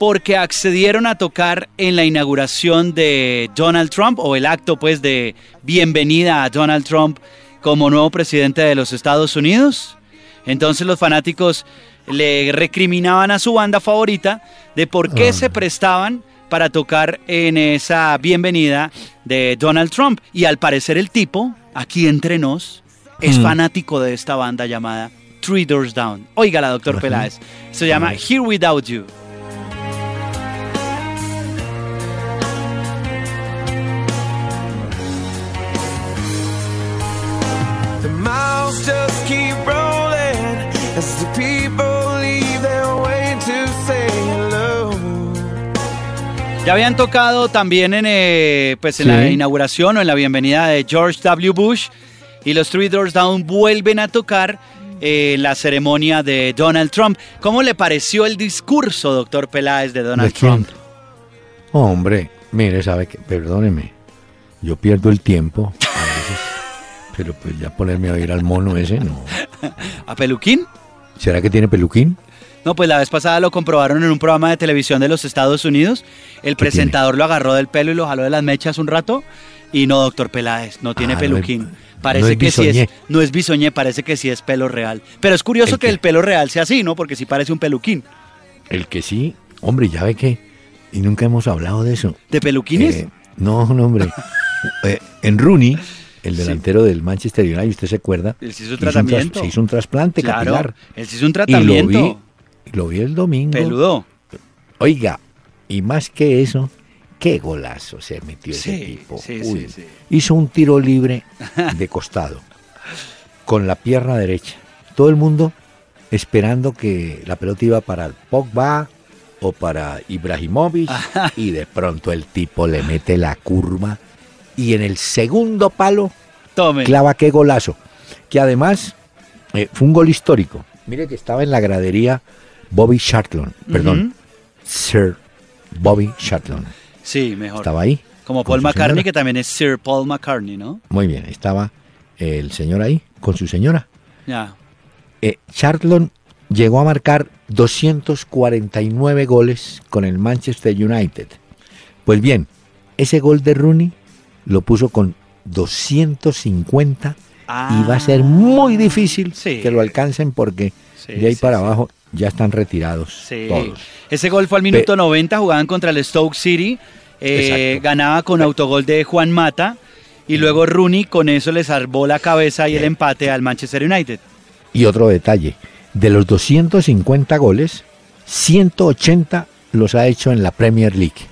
porque accedieron a tocar en la inauguración de Donald Trump o el acto pues de bienvenida a Donald Trump como nuevo presidente de los Estados Unidos. Entonces los fanáticos le recriminaban a su banda favorita de por qué Ah. se prestaban para tocar en esa bienvenida de Donald Trump. Y al parecer el tipo, aquí entre nos, es Mm. fanático de esta banda llamada Three Doors Down. Oígala, doctor Ajá. Peláez. Se llama Here Without You. Just keep rolling as the people leave their way to say hello. Ya habían tocado también en, eh, pues en la inauguración o en la bienvenida de George W. Bush y los Three Doors Down vuelven a tocar eh, la ceremonia de Donald Trump. ¿Cómo le pareció el discurso, doctor Peláez, de Donald ¿De? Trump? Hombre, mire, sabe que, perdóneme, yo pierdo el tiempo pero pues ya ponerme a oír al mono ese, no. ¿A Peluquín? ¿Será que tiene peluquín? No, pues la vez pasada lo comprobaron en un programa de televisión de los Estados Unidos. El ¿Qué presentador lo agarró del pelo y lo jaló de las mechas un rato. Y no, doctor Peláez, no tiene Ah, no peluquín. es- parece no es que sí es. No es bisoñé, parece que sí es pelo real. Pero es curioso ¿El que el pelo real sea así, ¿no? Porque sí parece un peluquín. El que sí, hombre, ya ve que, y nunca hemos hablado de eso. ¿De peluquines? Eh, no, no, hombre. Eh, en Rooney, el delantero del Manchester United, usted se acuerda. Él se hizo un tras- tratamiento. se hizo un trasplante claro, capilar. él se hizo un Y lo tratamiento. vi, lo vi el domingo. Peludo. Oiga, y más que eso, qué golazo se metió ese tipo. sí, Uy. Hizo un tiro libre de costado, con la pierna derecha. Todo el mundo esperando que la pelota iba para el Pogba o para Ibrahimovic y de pronto el tipo le mete la curva y en el segundo palo Tome. clava qué golazo. Que además eh, fue un gol histórico. Mire que estaba en la gradería Bobby Charlton, perdón. Sir Bobby Charlton. Sí, mejor. Estaba ahí. Como Paul McCartney, señora. que también es Sir Paul McCartney, ¿no? Muy bien, estaba el señor ahí con su señora. Ya. Eh, Charlton llegó a marcar 249 goles con el Manchester United. Pues bien, ese gol de Rooney lo puso con 250 y va a ser muy difícil Ah. Sí. que lo alcancen porque Sí, de ahí sí, para abajo ya están retirados todos. Ese gol fue al minuto 90, jugaban contra el Stoke City. eh, ganaba con autogol de Juan Mata. Y luego Rooney con eso le salvó la cabeza y el Bien. empate al Manchester United. Y otro detalle, de los 250 goles, 180 los ha hecho en la Premier League.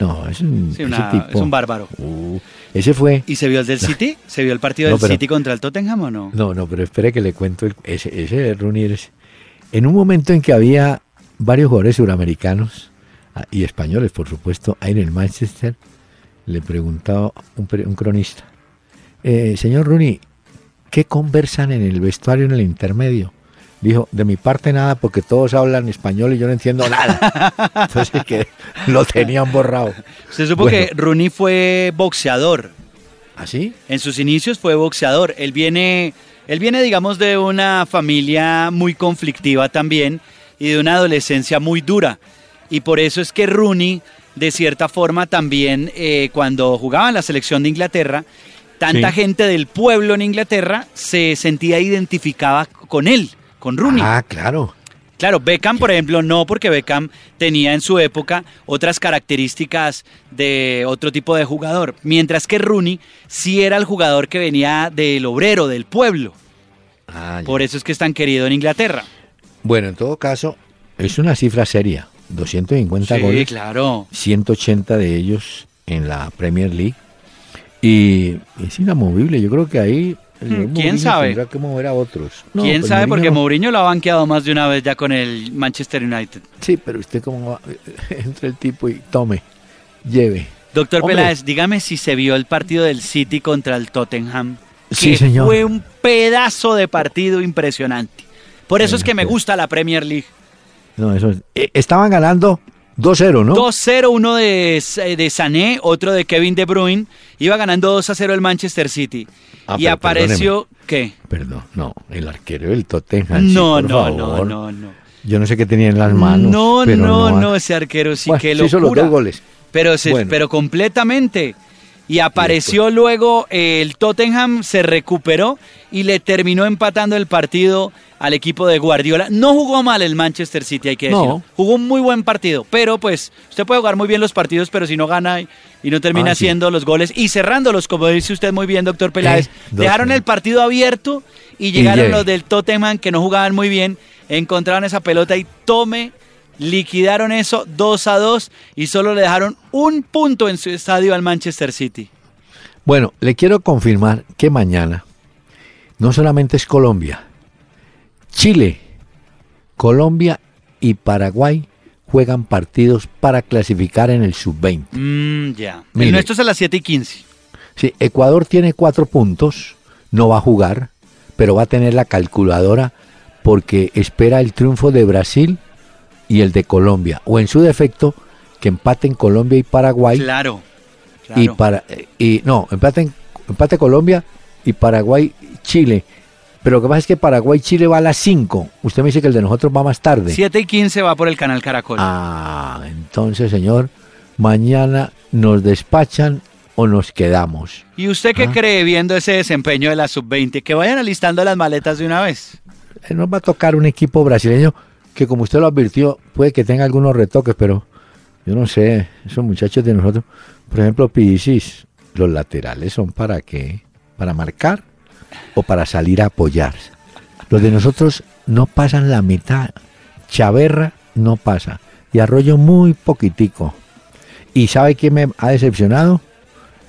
No, es un, Sí, ese una- tipo- es un bárbaro. Uh, ese fue... ¿Y se vio el del City? ¿Se vio el partido No, del pero- City contra el Tottenham o no? No, no, pero espere que le cuento ese, ese En un momento en que había varios jugadores suramericanos ah, y españoles, por supuesto, ahí en el Manchester, le preguntaba un cronista, eh, señor Rooney, ¿qué conversan en el vestuario en el intermedio? Dijo, de mi parte nada, porque todos hablan español y yo no entiendo nada. Entonces que lo tenían borrado. Se supo Bueno. que Rooney fue boxeador. ¿Así? En sus inicios fue boxeador. Él viene, él viene, digamos, de una familia muy conflictiva también y de una adolescencia muy dura. Y por eso es que Rooney, de cierta forma, también eh, cuando jugaba en la selección de Inglaterra, tanta Sí. gente del pueblo en Inglaterra se sentía identificada con él, con Rooney. Ah, claro. Claro, Beckham, por ejemplo, no, porque Beckham tenía en su época otras características de otro tipo de jugador, mientras que Rooney sí era el jugador que venía del obrero, del pueblo. Ah. Por eso es que es tan querido en Inglaterra. Bueno, en todo caso, es una cifra seria. 250 Sí, goles. claro. 180 de ellos en la Premier League. Y es inamovible. Yo creo que ahí el Hmm, ¿quién Mourinho sabe? tendrá que mover a otros. No, ¿Quién pues sabe? Porque Mourinho- lo ha banqueado más de una vez ya con el Manchester United. Sí, pero usted cómo va, entre el tipo y tome, lleve. Doctor Hombre. Peláez, dígame si se vio el partido del City contra el Tottenham. Sí, que señor. Fue un pedazo de partido impresionante. Por eso es que me gusta la Premier League. No, eso es- eh, estaban ganando 2-0, ¿no? 2-0, uno de, de Sané, otro de Kevin De Bruyne. Iba ganando 2-0 el Manchester City. Ah, y apareció, ¿qué? Perdón, no, el arquero del Tottenham. sí, No, por no, no, favor. no, no. Yo no sé qué tenía en las manos. no, pero no, ha- no, ese arquero sí Bueno, que sí hizo los dos goles. Pero, se- Bueno. pero completamente. Y apareció luego el Tottenham, se recuperó y le terminó empatando el partido al equipo de Guardiola. No jugó mal el Manchester City, hay que No. decirlo. Jugó un muy buen partido, pero pues usted puede jugar muy bien los partidos, pero si no gana y, y no termina Ah, sí. haciendo los goles y cerrándolos, como dice usted muy bien, doctor Peláez, Eh, dejaron el partido abierto y llegaron los del Tottenham que no jugaban muy bien, encontraron esa pelota y tome liquidaron eso 2 a 2 y solo le dejaron un punto en su estadio al Manchester City. Bueno, le quiero confirmar que mañana no solamente es Colombia, Chile, Colombia y Paraguay juegan partidos para clasificar en el sub-20. Mm, ya. El nuestro es a las 7 y 15. Sí, Ecuador tiene cuatro puntos, no va a jugar, pero va a tener la calculadora porque espera el triunfo de Brasil y el de Colombia, o en su defecto, que empaten Colombia y Paraguay Claro. y claro. para y no, empaten empate Colombia y Paraguay Chile. Pero lo que pasa es que Paraguay Chile va a las 5. Usted me dice que el de nosotros va más tarde. 7 y 15 va por el canal Caracol. Ah, entonces, señor, mañana nos despachan o nos quedamos. ¿Y usted qué Ah. cree viendo ese desempeño de la sub-20? Que vayan alistando las maletas de una vez. Eh, Nos va a tocar un equipo brasileño que, como usted lo advirtió, puede que tenga algunos retoques, pero yo no sé, esos muchachos de nosotros, por ejemplo, Pisis, los laterales son para qué? ¿Para marcar o para salir a apoyar? Los de nosotros no pasan la mitad. Chaverra no pasa. Y Arroyo muy poquitico. ¿Y sabe quién me ha decepcionado?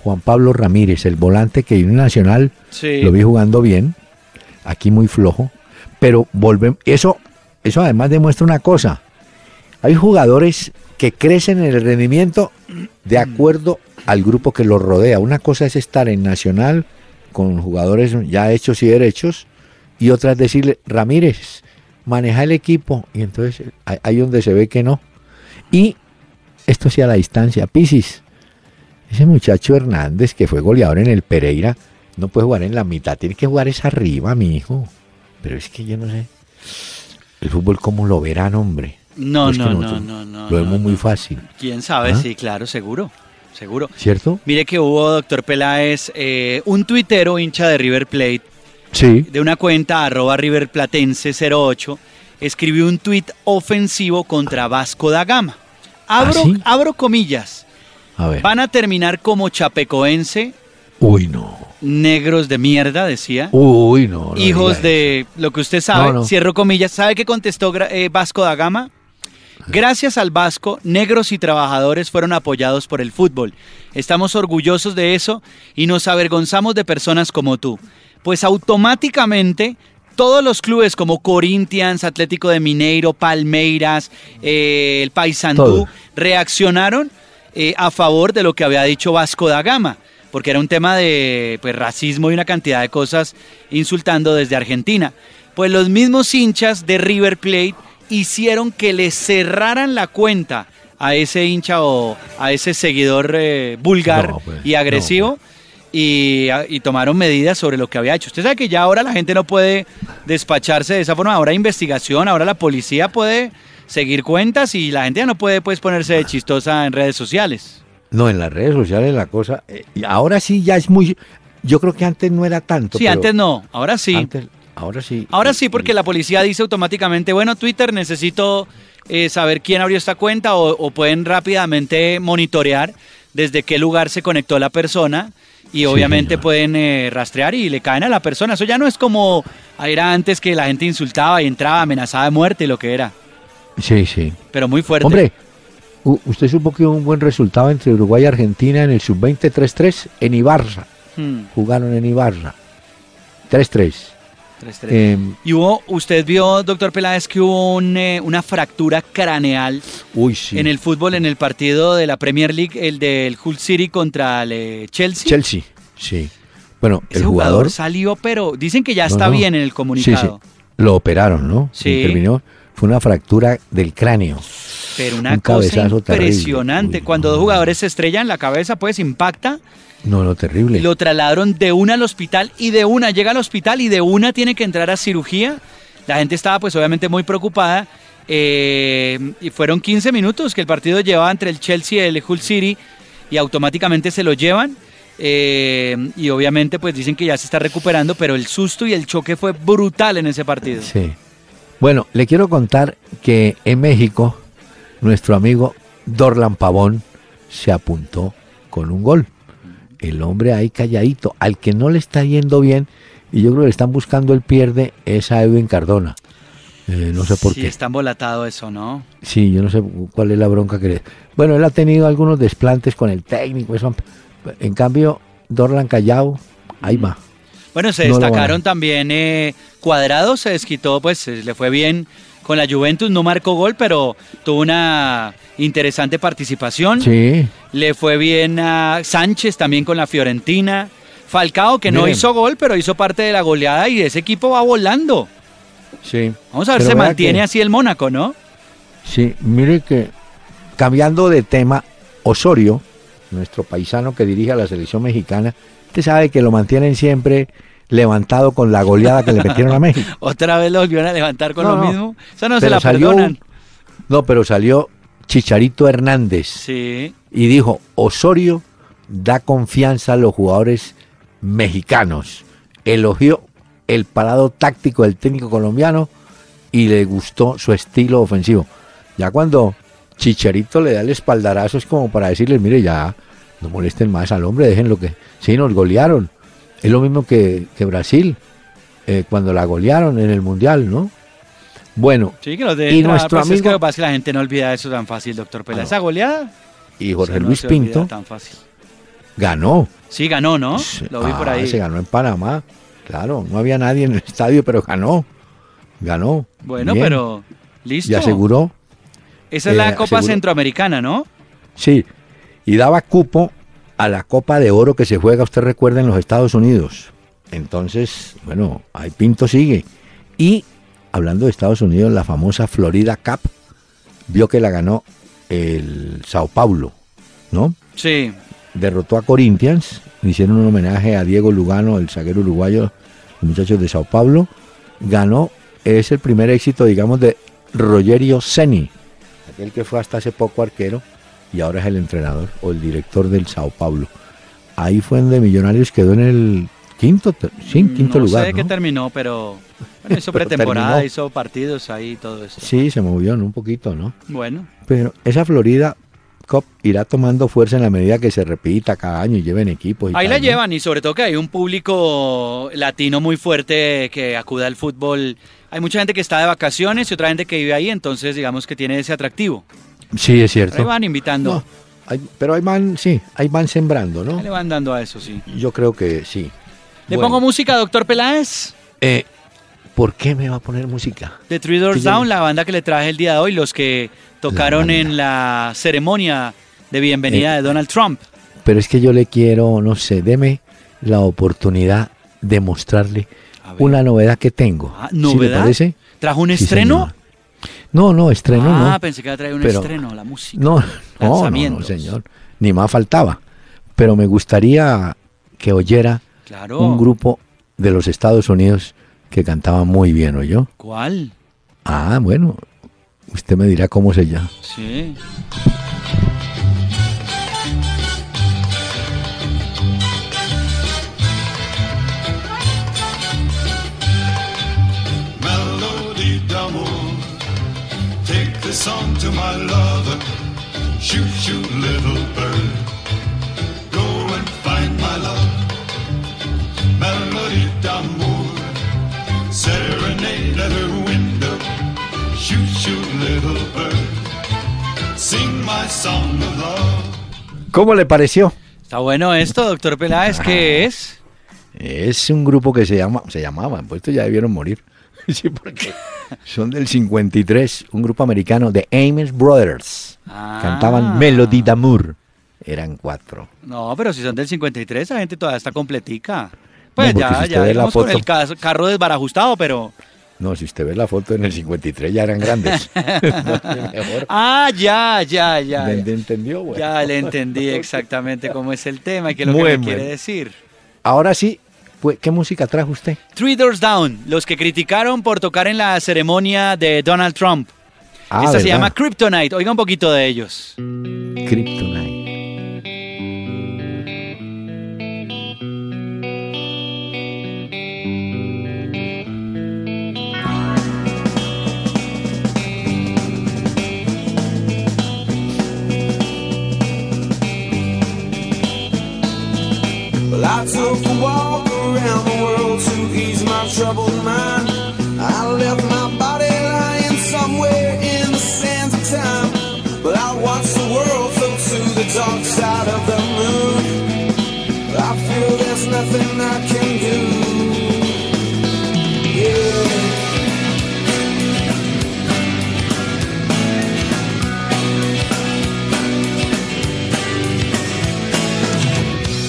Juan Pablo Ramírez, el volante que en Nacional Sí. lo vi jugando bien, aquí muy flojo, pero volvemos, eso, eso además demuestra una cosa, hay jugadores que crecen en el rendimiento de acuerdo al grupo que los rodea. Una cosa es estar en Nacional con jugadores ya hechos y derechos, y otra es decirle, Ramírez, maneja el equipo, y entonces ahí donde se ve que no. Y esto sí a la distancia, Pisis, ese muchacho Hernández que fue goleador en el Pereira, no puede jugar en la mitad, tiene que jugar es arriba, mi hijo. Pero es que yo no sé. El fútbol, ¿cómo lo verán, hombre? No, no, no, no, no. Lo vemos muy fácil, ¿Quién sabe? ¿Ah? Sí, claro, seguro. Seguro. ¿cierto? Mire que hubo, doctor Peláez, eh, un tuitero hincha de River Plate, Sí. de una cuenta arroba riverplatense08, escribió un tuit ofensivo contra Vasco da Gama. Abro, ¿Ah, abro comillas. A ver. Van a terminar como chapecoense, Uy, no. Negros de mierda, decía. Uy, no. no hijos de lo que usted sabe, No, no. cierro comillas, ¿sabe qué contestó eh, Vasco da Gama? Gracias al Vasco, negros y trabajadores fueron apoyados por el fútbol. Estamos orgullosos de eso y nos avergonzamos de personas como tú. Pues automáticamente todos los clubes como Corinthians, Atlético de Mineiro, Palmeiras, eh, el Paysandú, reaccionaron eh, a favor de lo que había dicho Vasco da Gama, porque era un tema de pues, racismo y una cantidad de cosas insultando desde Argentina. Pues los mismos hinchas de River Plate hicieron que le cerraran la cuenta a ese hincha o a ese seguidor eh, vulgar No, pues, y agresivo. Y, y tomaron medidas sobre lo que había hecho. Usted sabe que ya ahora la gente no puede despacharse de esa forma. Ahora hay investigación, ahora la policía puede seguir cuentas y la gente ya no puede pues ponerse de chistosa en redes sociales. No, en las redes sociales la cosa. eh, y ahora sí ya es muy. Yo creo que antes no era tanto. Sí, pero antes no, ahora sí. antes- ahora sí. Ahora sí, porque la policía dice automáticamente, bueno, Twitter, necesito eh, saber quién abrió esta cuenta o, o pueden rápidamente monitorear desde qué lugar se conectó la persona y obviamente pueden eh, rastrear y le caen a la persona. Eso ya no es como era antes que la gente insultaba y entraba amenazada de muerte y lo que era, Sí, sí. pero muy fuerte. Hombre, usted supo que hubo un buen resultado entre Uruguay y Argentina en el sub-20 3-3 en Ibarra. Hmm, Jugaron en Ibarra. 3-3. tres, tres. Em, y hubo, usted vio, doctor Peláez, que hubo un, eh, una fractura craneal uy, sí. en el fútbol, en el partido de la Premier League, el del Hull City contra el eh, Chelsea. Chelsea, sí. Bueno, Ese el jugador, jugador. salió, pero dicen que ya No, está no. bien en el Sí, comunicado. sí. Lo operaron, ¿no? Sí. Intervino. Fue una fractura del cráneo. Pero una Un cosa terrible. impresionante. Cuando dos jugadores se estrellan, la cabeza pues impacta. No, no, terrible. Lo trasladaron de una al hospital y de una llega al hospital y de una tiene que entrar a cirugía. La gente estaba pues obviamente muy preocupada. eh, y fueron 15 minutos que el partido llevaba entre el Chelsea y el Hull City y automáticamente se lo llevan. eh, y obviamente pues dicen que ya se está recuperando, pero el susto y el choque fue brutal en ese partido. Sí. Bueno, le quiero contar que en México nuestro amigo Dorlan Pavón se apuntó con un gol. El hombre ahí calladito, al que no le está yendo bien, y yo creo que le están buscando el pierde, es a Edwin Cardona. Eh, no sé por sí, qué. está embolatado eso, ¿no? Sí, yo no sé cuál es la bronca que le... Bueno, él ha tenido algunos desplantes con el técnico. Eso... En cambio, Dorlan Callao, ahí va. Bueno, se No destacaron también eh, Cuadrado, se desquitó, pues eh, le fue bien con la Juventus, no marcó gol, pero tuvo una interesante participación. Sí, Le fue bien a Sánchez también con la Fiorentina. Falcao, que no hizo gol, pero hizo parte de la goleada y ese equipo va volando. sí. Vamos a ver Pero se mantiene que- así el Mónaco, ¿no? Sí, mire que cambiando de tema, Osorio, nuestro paisano que dirige a la selección mexicana, usted sabe que lo mantienen siempre levantado con la goleada que le metieron a México. Otra vez lo volvieron a levantar con No, lo no. mismo. No se Pero la salió perdonan. No, pero salió Chicharito Hernández Sí. y dijo, Osorio da confianza a los jugadores mexicanos. Elogió el parado táctico del técnico colombiano y le gustó su estilo ofensivo. Ya cuando Chicharito le da el espaldarazo es como para decirles, mire, ya no molesten más al hombre, dejen lo que... Sí, nos golearon. Es lo mismo que, que Brasil, eh, cuando la golearon en el Mundial, ¿no? Bueno, Sí, que de Y nuestro pues es que amigo- lo que pasa es que la gente no olvida eso tan fácil, doctor Pela. Ah, no. Esa goleada. y Jorge no Luis Pinto Tan fácil. ganó. Sí, ganó, ¿no? Sí, Lo vi por ah, ahí. Se ganó en Panamá. Claro, no había nadie en el estadio, pero ganó. Ganó. Bueno, Bien. pero listo. Y aseguró, Esa es la eh, Copa aseguró- Centroamericana, ¿no? sí, y daba cupo a la Copa de Oro que se juega, usted recuerda, en los Estados Unidos. Entonces, bueno, ahí Pinto sigue. Y hablando de Estados Unidos, la famosa Florida Cup vio que la ganó el Sao Paulo, ¿no? Sí. derrotó a Corinthians, hicieron un homenaje a Diego Lugano, el zaguero uruguayo, los muchachos de Sao Paulo, ganó, es el primer éxito, digamos, de Rogerio Ceni, aquel que fue hasta hace poco arquero y ahora es el entrenador o el director del Sao Paulo. Ahí fue donde Millonarios quedó en el quinto, sí, quinto no lugar. sé ¿no? terminó, pero bueno, hizo Pero pretemporada, terminó. hizo partidos ahí y todo eso. Sí, se movió ¿no? un poquito, ¿no? Bueno, Pero esa Florida Cup irá tomando fuerza en la medida que se repita cada año y lleven equipos. y ahí la llevan y sobre todo que hay un público latino muy fuerte que acude al fútbol. Hay mucha gente que está de vacaciones y otra gente que vive ahí, entonces digamos que tiene ese atractivo. Sí, es cierto. Ahí van invitando, No, hay- pero ahí van, sí, ahí van sembrando, ¿no? ahí le van dando a eso, sí. Yo creo que sí. ¿Le Bueno, pongo música, doctor Peláez? eh, ¿Por qué me va a poner música? The Three Doors Sí, Down, la banda que le traje el día de hoy, los que tocaron en la ceremonia de bienvenida Eh, de Donald Trump. Pero es que yo le quiero, no sé, deme la oportunidad de mostrarle una novedad que tengo. Ah, ¿Sí le ¿novedad? parece? ¿Trajo un Sí, estreno? señor. No, no, estreno ah, no. pensé que iba a traer un Pero- estreno, la música. No, no, no, señor. Ni más faltaba. Pero me gustaría que oyera Claro. un grupo de los Estados Unidos que cantaba muy bien, ¿oyó? ¿Cuál? Ah, bueno, usted me dirá cómo se llama. Sí. This song to my lover. Shoot, shoot, little bird. Go and find my love. Melody d'amour. Serenade at her window. Shoot, shoot, little bird. Sing my song of love. ¿Cómo le pareció? Está bueno esto, doctor Peláez, ¿qué es? Es un grupo que se llama, se llamaba, pues estos ya debieron morir. Sí, porque son del 53, un grupo americano de Amos Brothers. Ah. Cantaban Melody d'amour. Eran cuatro. No, pero si son del 53, esa gente todavía está completica. Pues No, ya, si ya la con el carro desbarajustado, pero... No, si usted ve la foto en el 53 ya eran grandes. Mejor. Ah, ya, ya, ya. ¿Me Ya, entendió? Bueno. Ya le entendí exactamente cómo es el tema y qué es lo Muy que me quiere decir. Ahora sí, ¿qué música trajo usted? Three Doors Down, los que criticaron por tocar en la ceremonia de Donald Trump. Ah, Esta se llama Kryptonite. Oiga un poquito de ellos. Kryptonite. A walk around the world to ease my troubled mind. I left my body lying somewhere in the sands of time, but I watched the world float to the dark side of the moon. I feel there's nothing I can do. Yeah.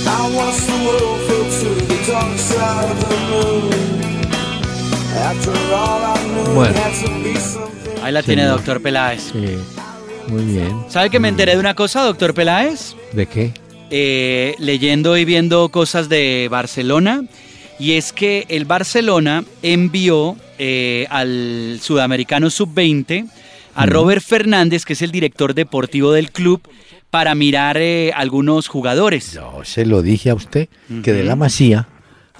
I watch the world Bueno. Ahí la tiene doctor Peláez. Sí, muy bien. ¿Sabe que me enteré de una cosa, doctor Peláez? ¿De qué? Eh, leyendo y viendo cosas de Barcelona. Y es que el Barcelona envió eh, al sudamericano sub-20 a Robert Fernández, que es el director deportivo del club, para mirar eh, algunos jugadores. Yo se lo dije a usted que de la Masía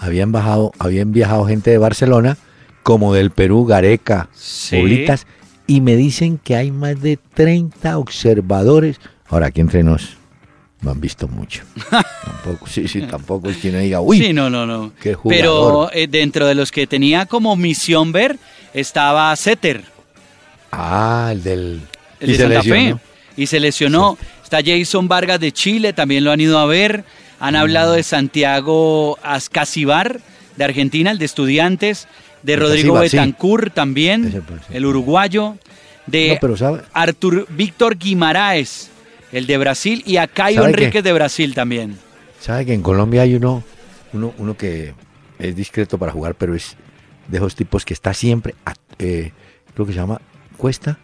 habían bajado, habían viajado gente de Barcelona, como del Perú, Gareca, Sí. Oblitas, y me dicen que hay más de 30 observadores. Ahora, aquí entre nos no han visto mucho. tampoco, sí, sí, tampoco es que no diga, uy, sí, no, no, no. qué Pero eh, dentro de los que tenía como misión ver estaba Setter, ah, el del... el y de se Santa lesionó. Fe. Y se lesionó. Está Jason Vargas de Chile, también lo han ido a ver. Han hablado de Santiago Ascasibar de Argentina, el de Estudiantes. De Rodrigo Ascasibar, sí. Betancourt también, Ese el uruguayo. De No, pero Artur Víctor Guimaraes, el de Brasil. Y a Caio ¿Sabe qué? Enríquez de Brasil también. sabe que en Colombia hay uno, uno, uno que es discreto para jugar, pero es de esos tipos que está siempre, a- eh, creo que se llama Cuesta,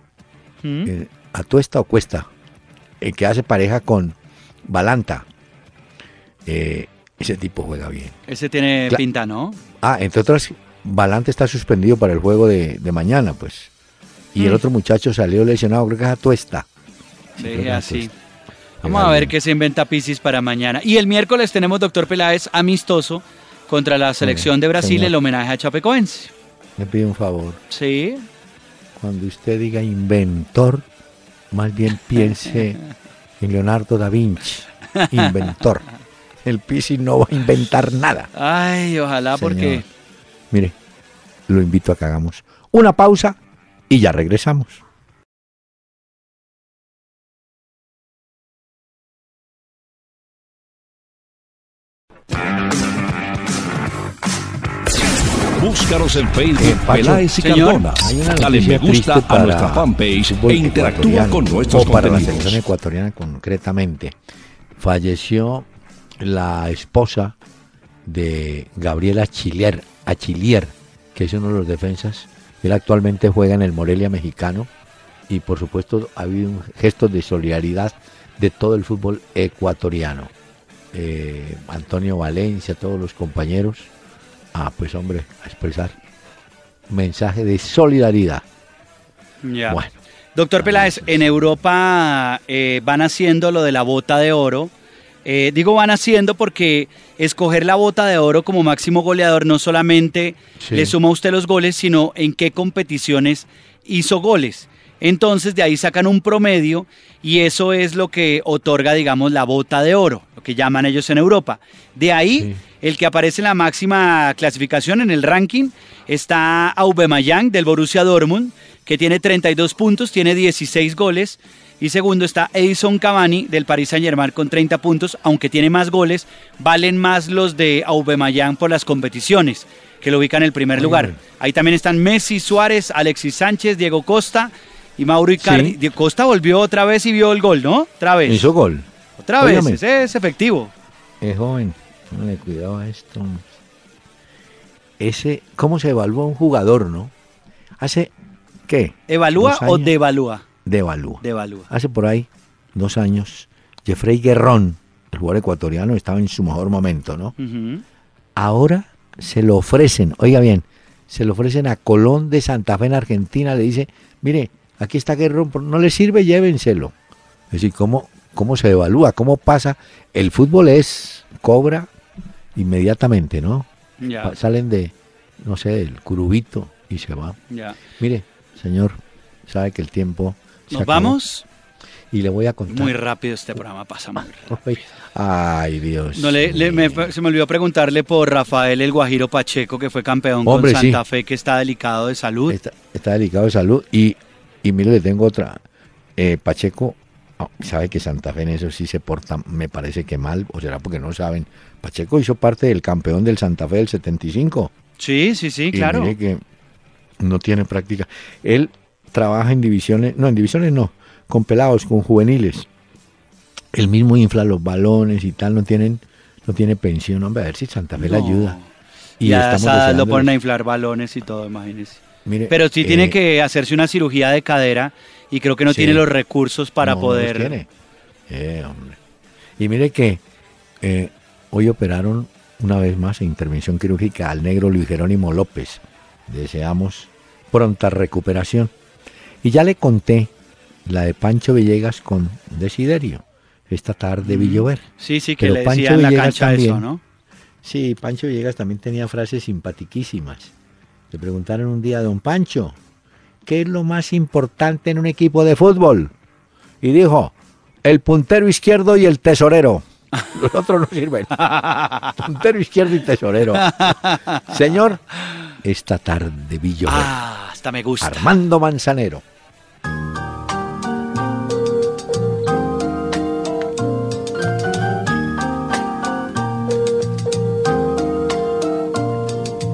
¿Mm? eh, Atuesta o Cuesta, el que hace pareja con Balanta. Eh, ese tipo juega bien. Ese tiene Cla- pinta, ¿no? Ah, entre otras, Balanta está suspendido para el juego de, de mañana, pues. Y el Mm. otro muchacho salió lesionado, creo que es Atuesta. Sí, creo que es así. Vamos a ver qué se inventa Pisis para mañana. Y el miércoles tenemos, doctor Peláez, amistoso contra la selección de Brasil, señor. el homenaje a Chapecoense. Me pide un favor. Sí. Cuando usted diga inventor, más bien piense en Leonardo da Vinci, inventor. El Pisi no va a inventar nada. Ay, ojalá, Señor. porque Mire, lo invito a que hagamos una pausa y ya regresamos. Búscanos en Facebook, Eh, Pacho, Peláez y señor, Cardona. Dale me gusta a nuestra fanpage e interactúa con nuestros o para la selección ecuatoriana concretamente. Falleció la esposa de Gabriela Achilier, Achilier, que es uno de los defensas. Él actualmente juega en el Morelia mexicano y por supuesto ha habido un gesto de solidaridad de todo el fútbol ecuatoriano. Eh, Antonio Valencia, todos los compañeros, ah, pues hombre, a expresar mensaje de solidaridad. ya. Bueno, Doctor Peláez, en Europa eh, van haciendo lo de la bota de oro. Eh, digo van haciendo porque escoger la bota de oro como máximo goleador no solamente Sí. le suma a usted los goles, sino en qué competiciones hizo goles. Entonces de ahí sacan un promedio y eso es lo que otorga, digamos, la bota de oro, lo que llaman ellos en Europa. De ahí, Sí. el que aparece en la máxima clasificación en el ranking está Aubameyang del Borussia Dortmund, que tiene 32 puntos, tiene 16 goles. Y segundo está Edison Cavani del Paris Saint-Germain con 30 puntos, aunque tiene más goles, valen más los de Aubameyang por las competiciones, que lo ubican en el primer Muy lugar. bien. Ahí también están Messi, Suárez, Alexis Sánchez, Diego Costa y Mauro Icardi. Sí. Diego Costa volvió otra vez y vio el gol, ¿no? Otra vez. hizo gol. Otra vez, es efectivo. Es joven, póngale cuidado a esto. Ese, ¿cómo se evalúa un jugador, no? Hace, ¿qué? ¿Evalúa o devalúa? Devalúa. Devalúa. Hace por ahí dos años, Jeffrey Guerrón, el jugador ecuatoriano, estaba en su mejor momento, ¿no? Ahora se lo ofrecen, oiga bien, se lo ofrecen a Colón de Santa Fe en Argentina, le dice, mire, aquí está Guerrón, no le sirve, llévenselo. Es decir, ¿cómo, cómo se evalúa? ¿Cómo pasa? El fútbol es, cobra inmediatamente, ¿no? Salen de, no sé, del curubito y se va. ya. Mire, señor, sabe que el tiempo... ¿Nos vamos? Y le voy a contar. Muy rápido este programa pasa muy rápido. Ay, Dios. No, le, le- me- mío. se me olvidó preguntarle por Rafael el Guajiro Pacheco, que fue campeón Hombre, con sí. Santa Fe, que está delicado de salud. Está, está delicado de salud. Y, y mire, le tengo otra. Eh, Pacheco ah, sabe que Santa Fe en eso sí se porta, me parece que mal, o será porque no saben. Pacheco hizo parte del campeón del Santa Fe del 75. Sí, sí, sí, y claro. mire que no tiene práctica. Él trabaja en divisiones, no, en divisiones no, con pelados, con juveniles. Él mismo infla los balones y tal, no tienen, no tiene pensión. Hombre, a ver si Santa Fe le No. ayuda. Y, Y a estamos esa edad lo ponen a inflar balones y todo, imagínese. Mire, Pero sí tiene eh, que hacerse una cirugía de cadera y creo que no Sí. tiene los recursos para no, poder... los tiene. Eh, hombre. Y mire que eh, hoy operaron una vez más en intervención quirúrgica al negro Luis Jerónimo López. Deseamos pronta recuperación. Y ya le conté la de Pancho Villegas con Desiderio. Esta tarde vi llover. Sí, sí, que Pero le Pancho decía en la Villegas cancha eso. ¿no? Sí, Pancho Villegas también tenía frases simpatiquísimas. Le preguntaron un día a don Pancho, ¿qué es lo más importante en un equipo de fútbol? Y dijo, el puntero izquierdo y el tesorero. Los otros no sirven. puntero izquierdo y tesorero. Señor, esta tarde vi llover. Ah, hasta me gusta. Armando Manzanero.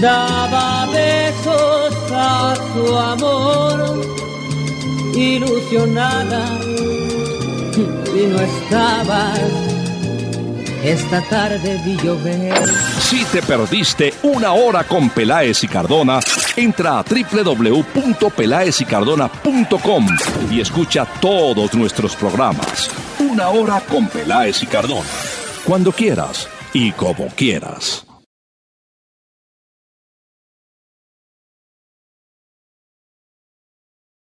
daba besos a su amor, ilusionada, y no estabas. Esta tarde vi llover. Si te perdiste una hora con Peláez y Cardona, entra a www.pelaezicardona.com y escucha todos nuestros programas. Una hora con Peláez y Cardona. Cuando quieras y como quieras.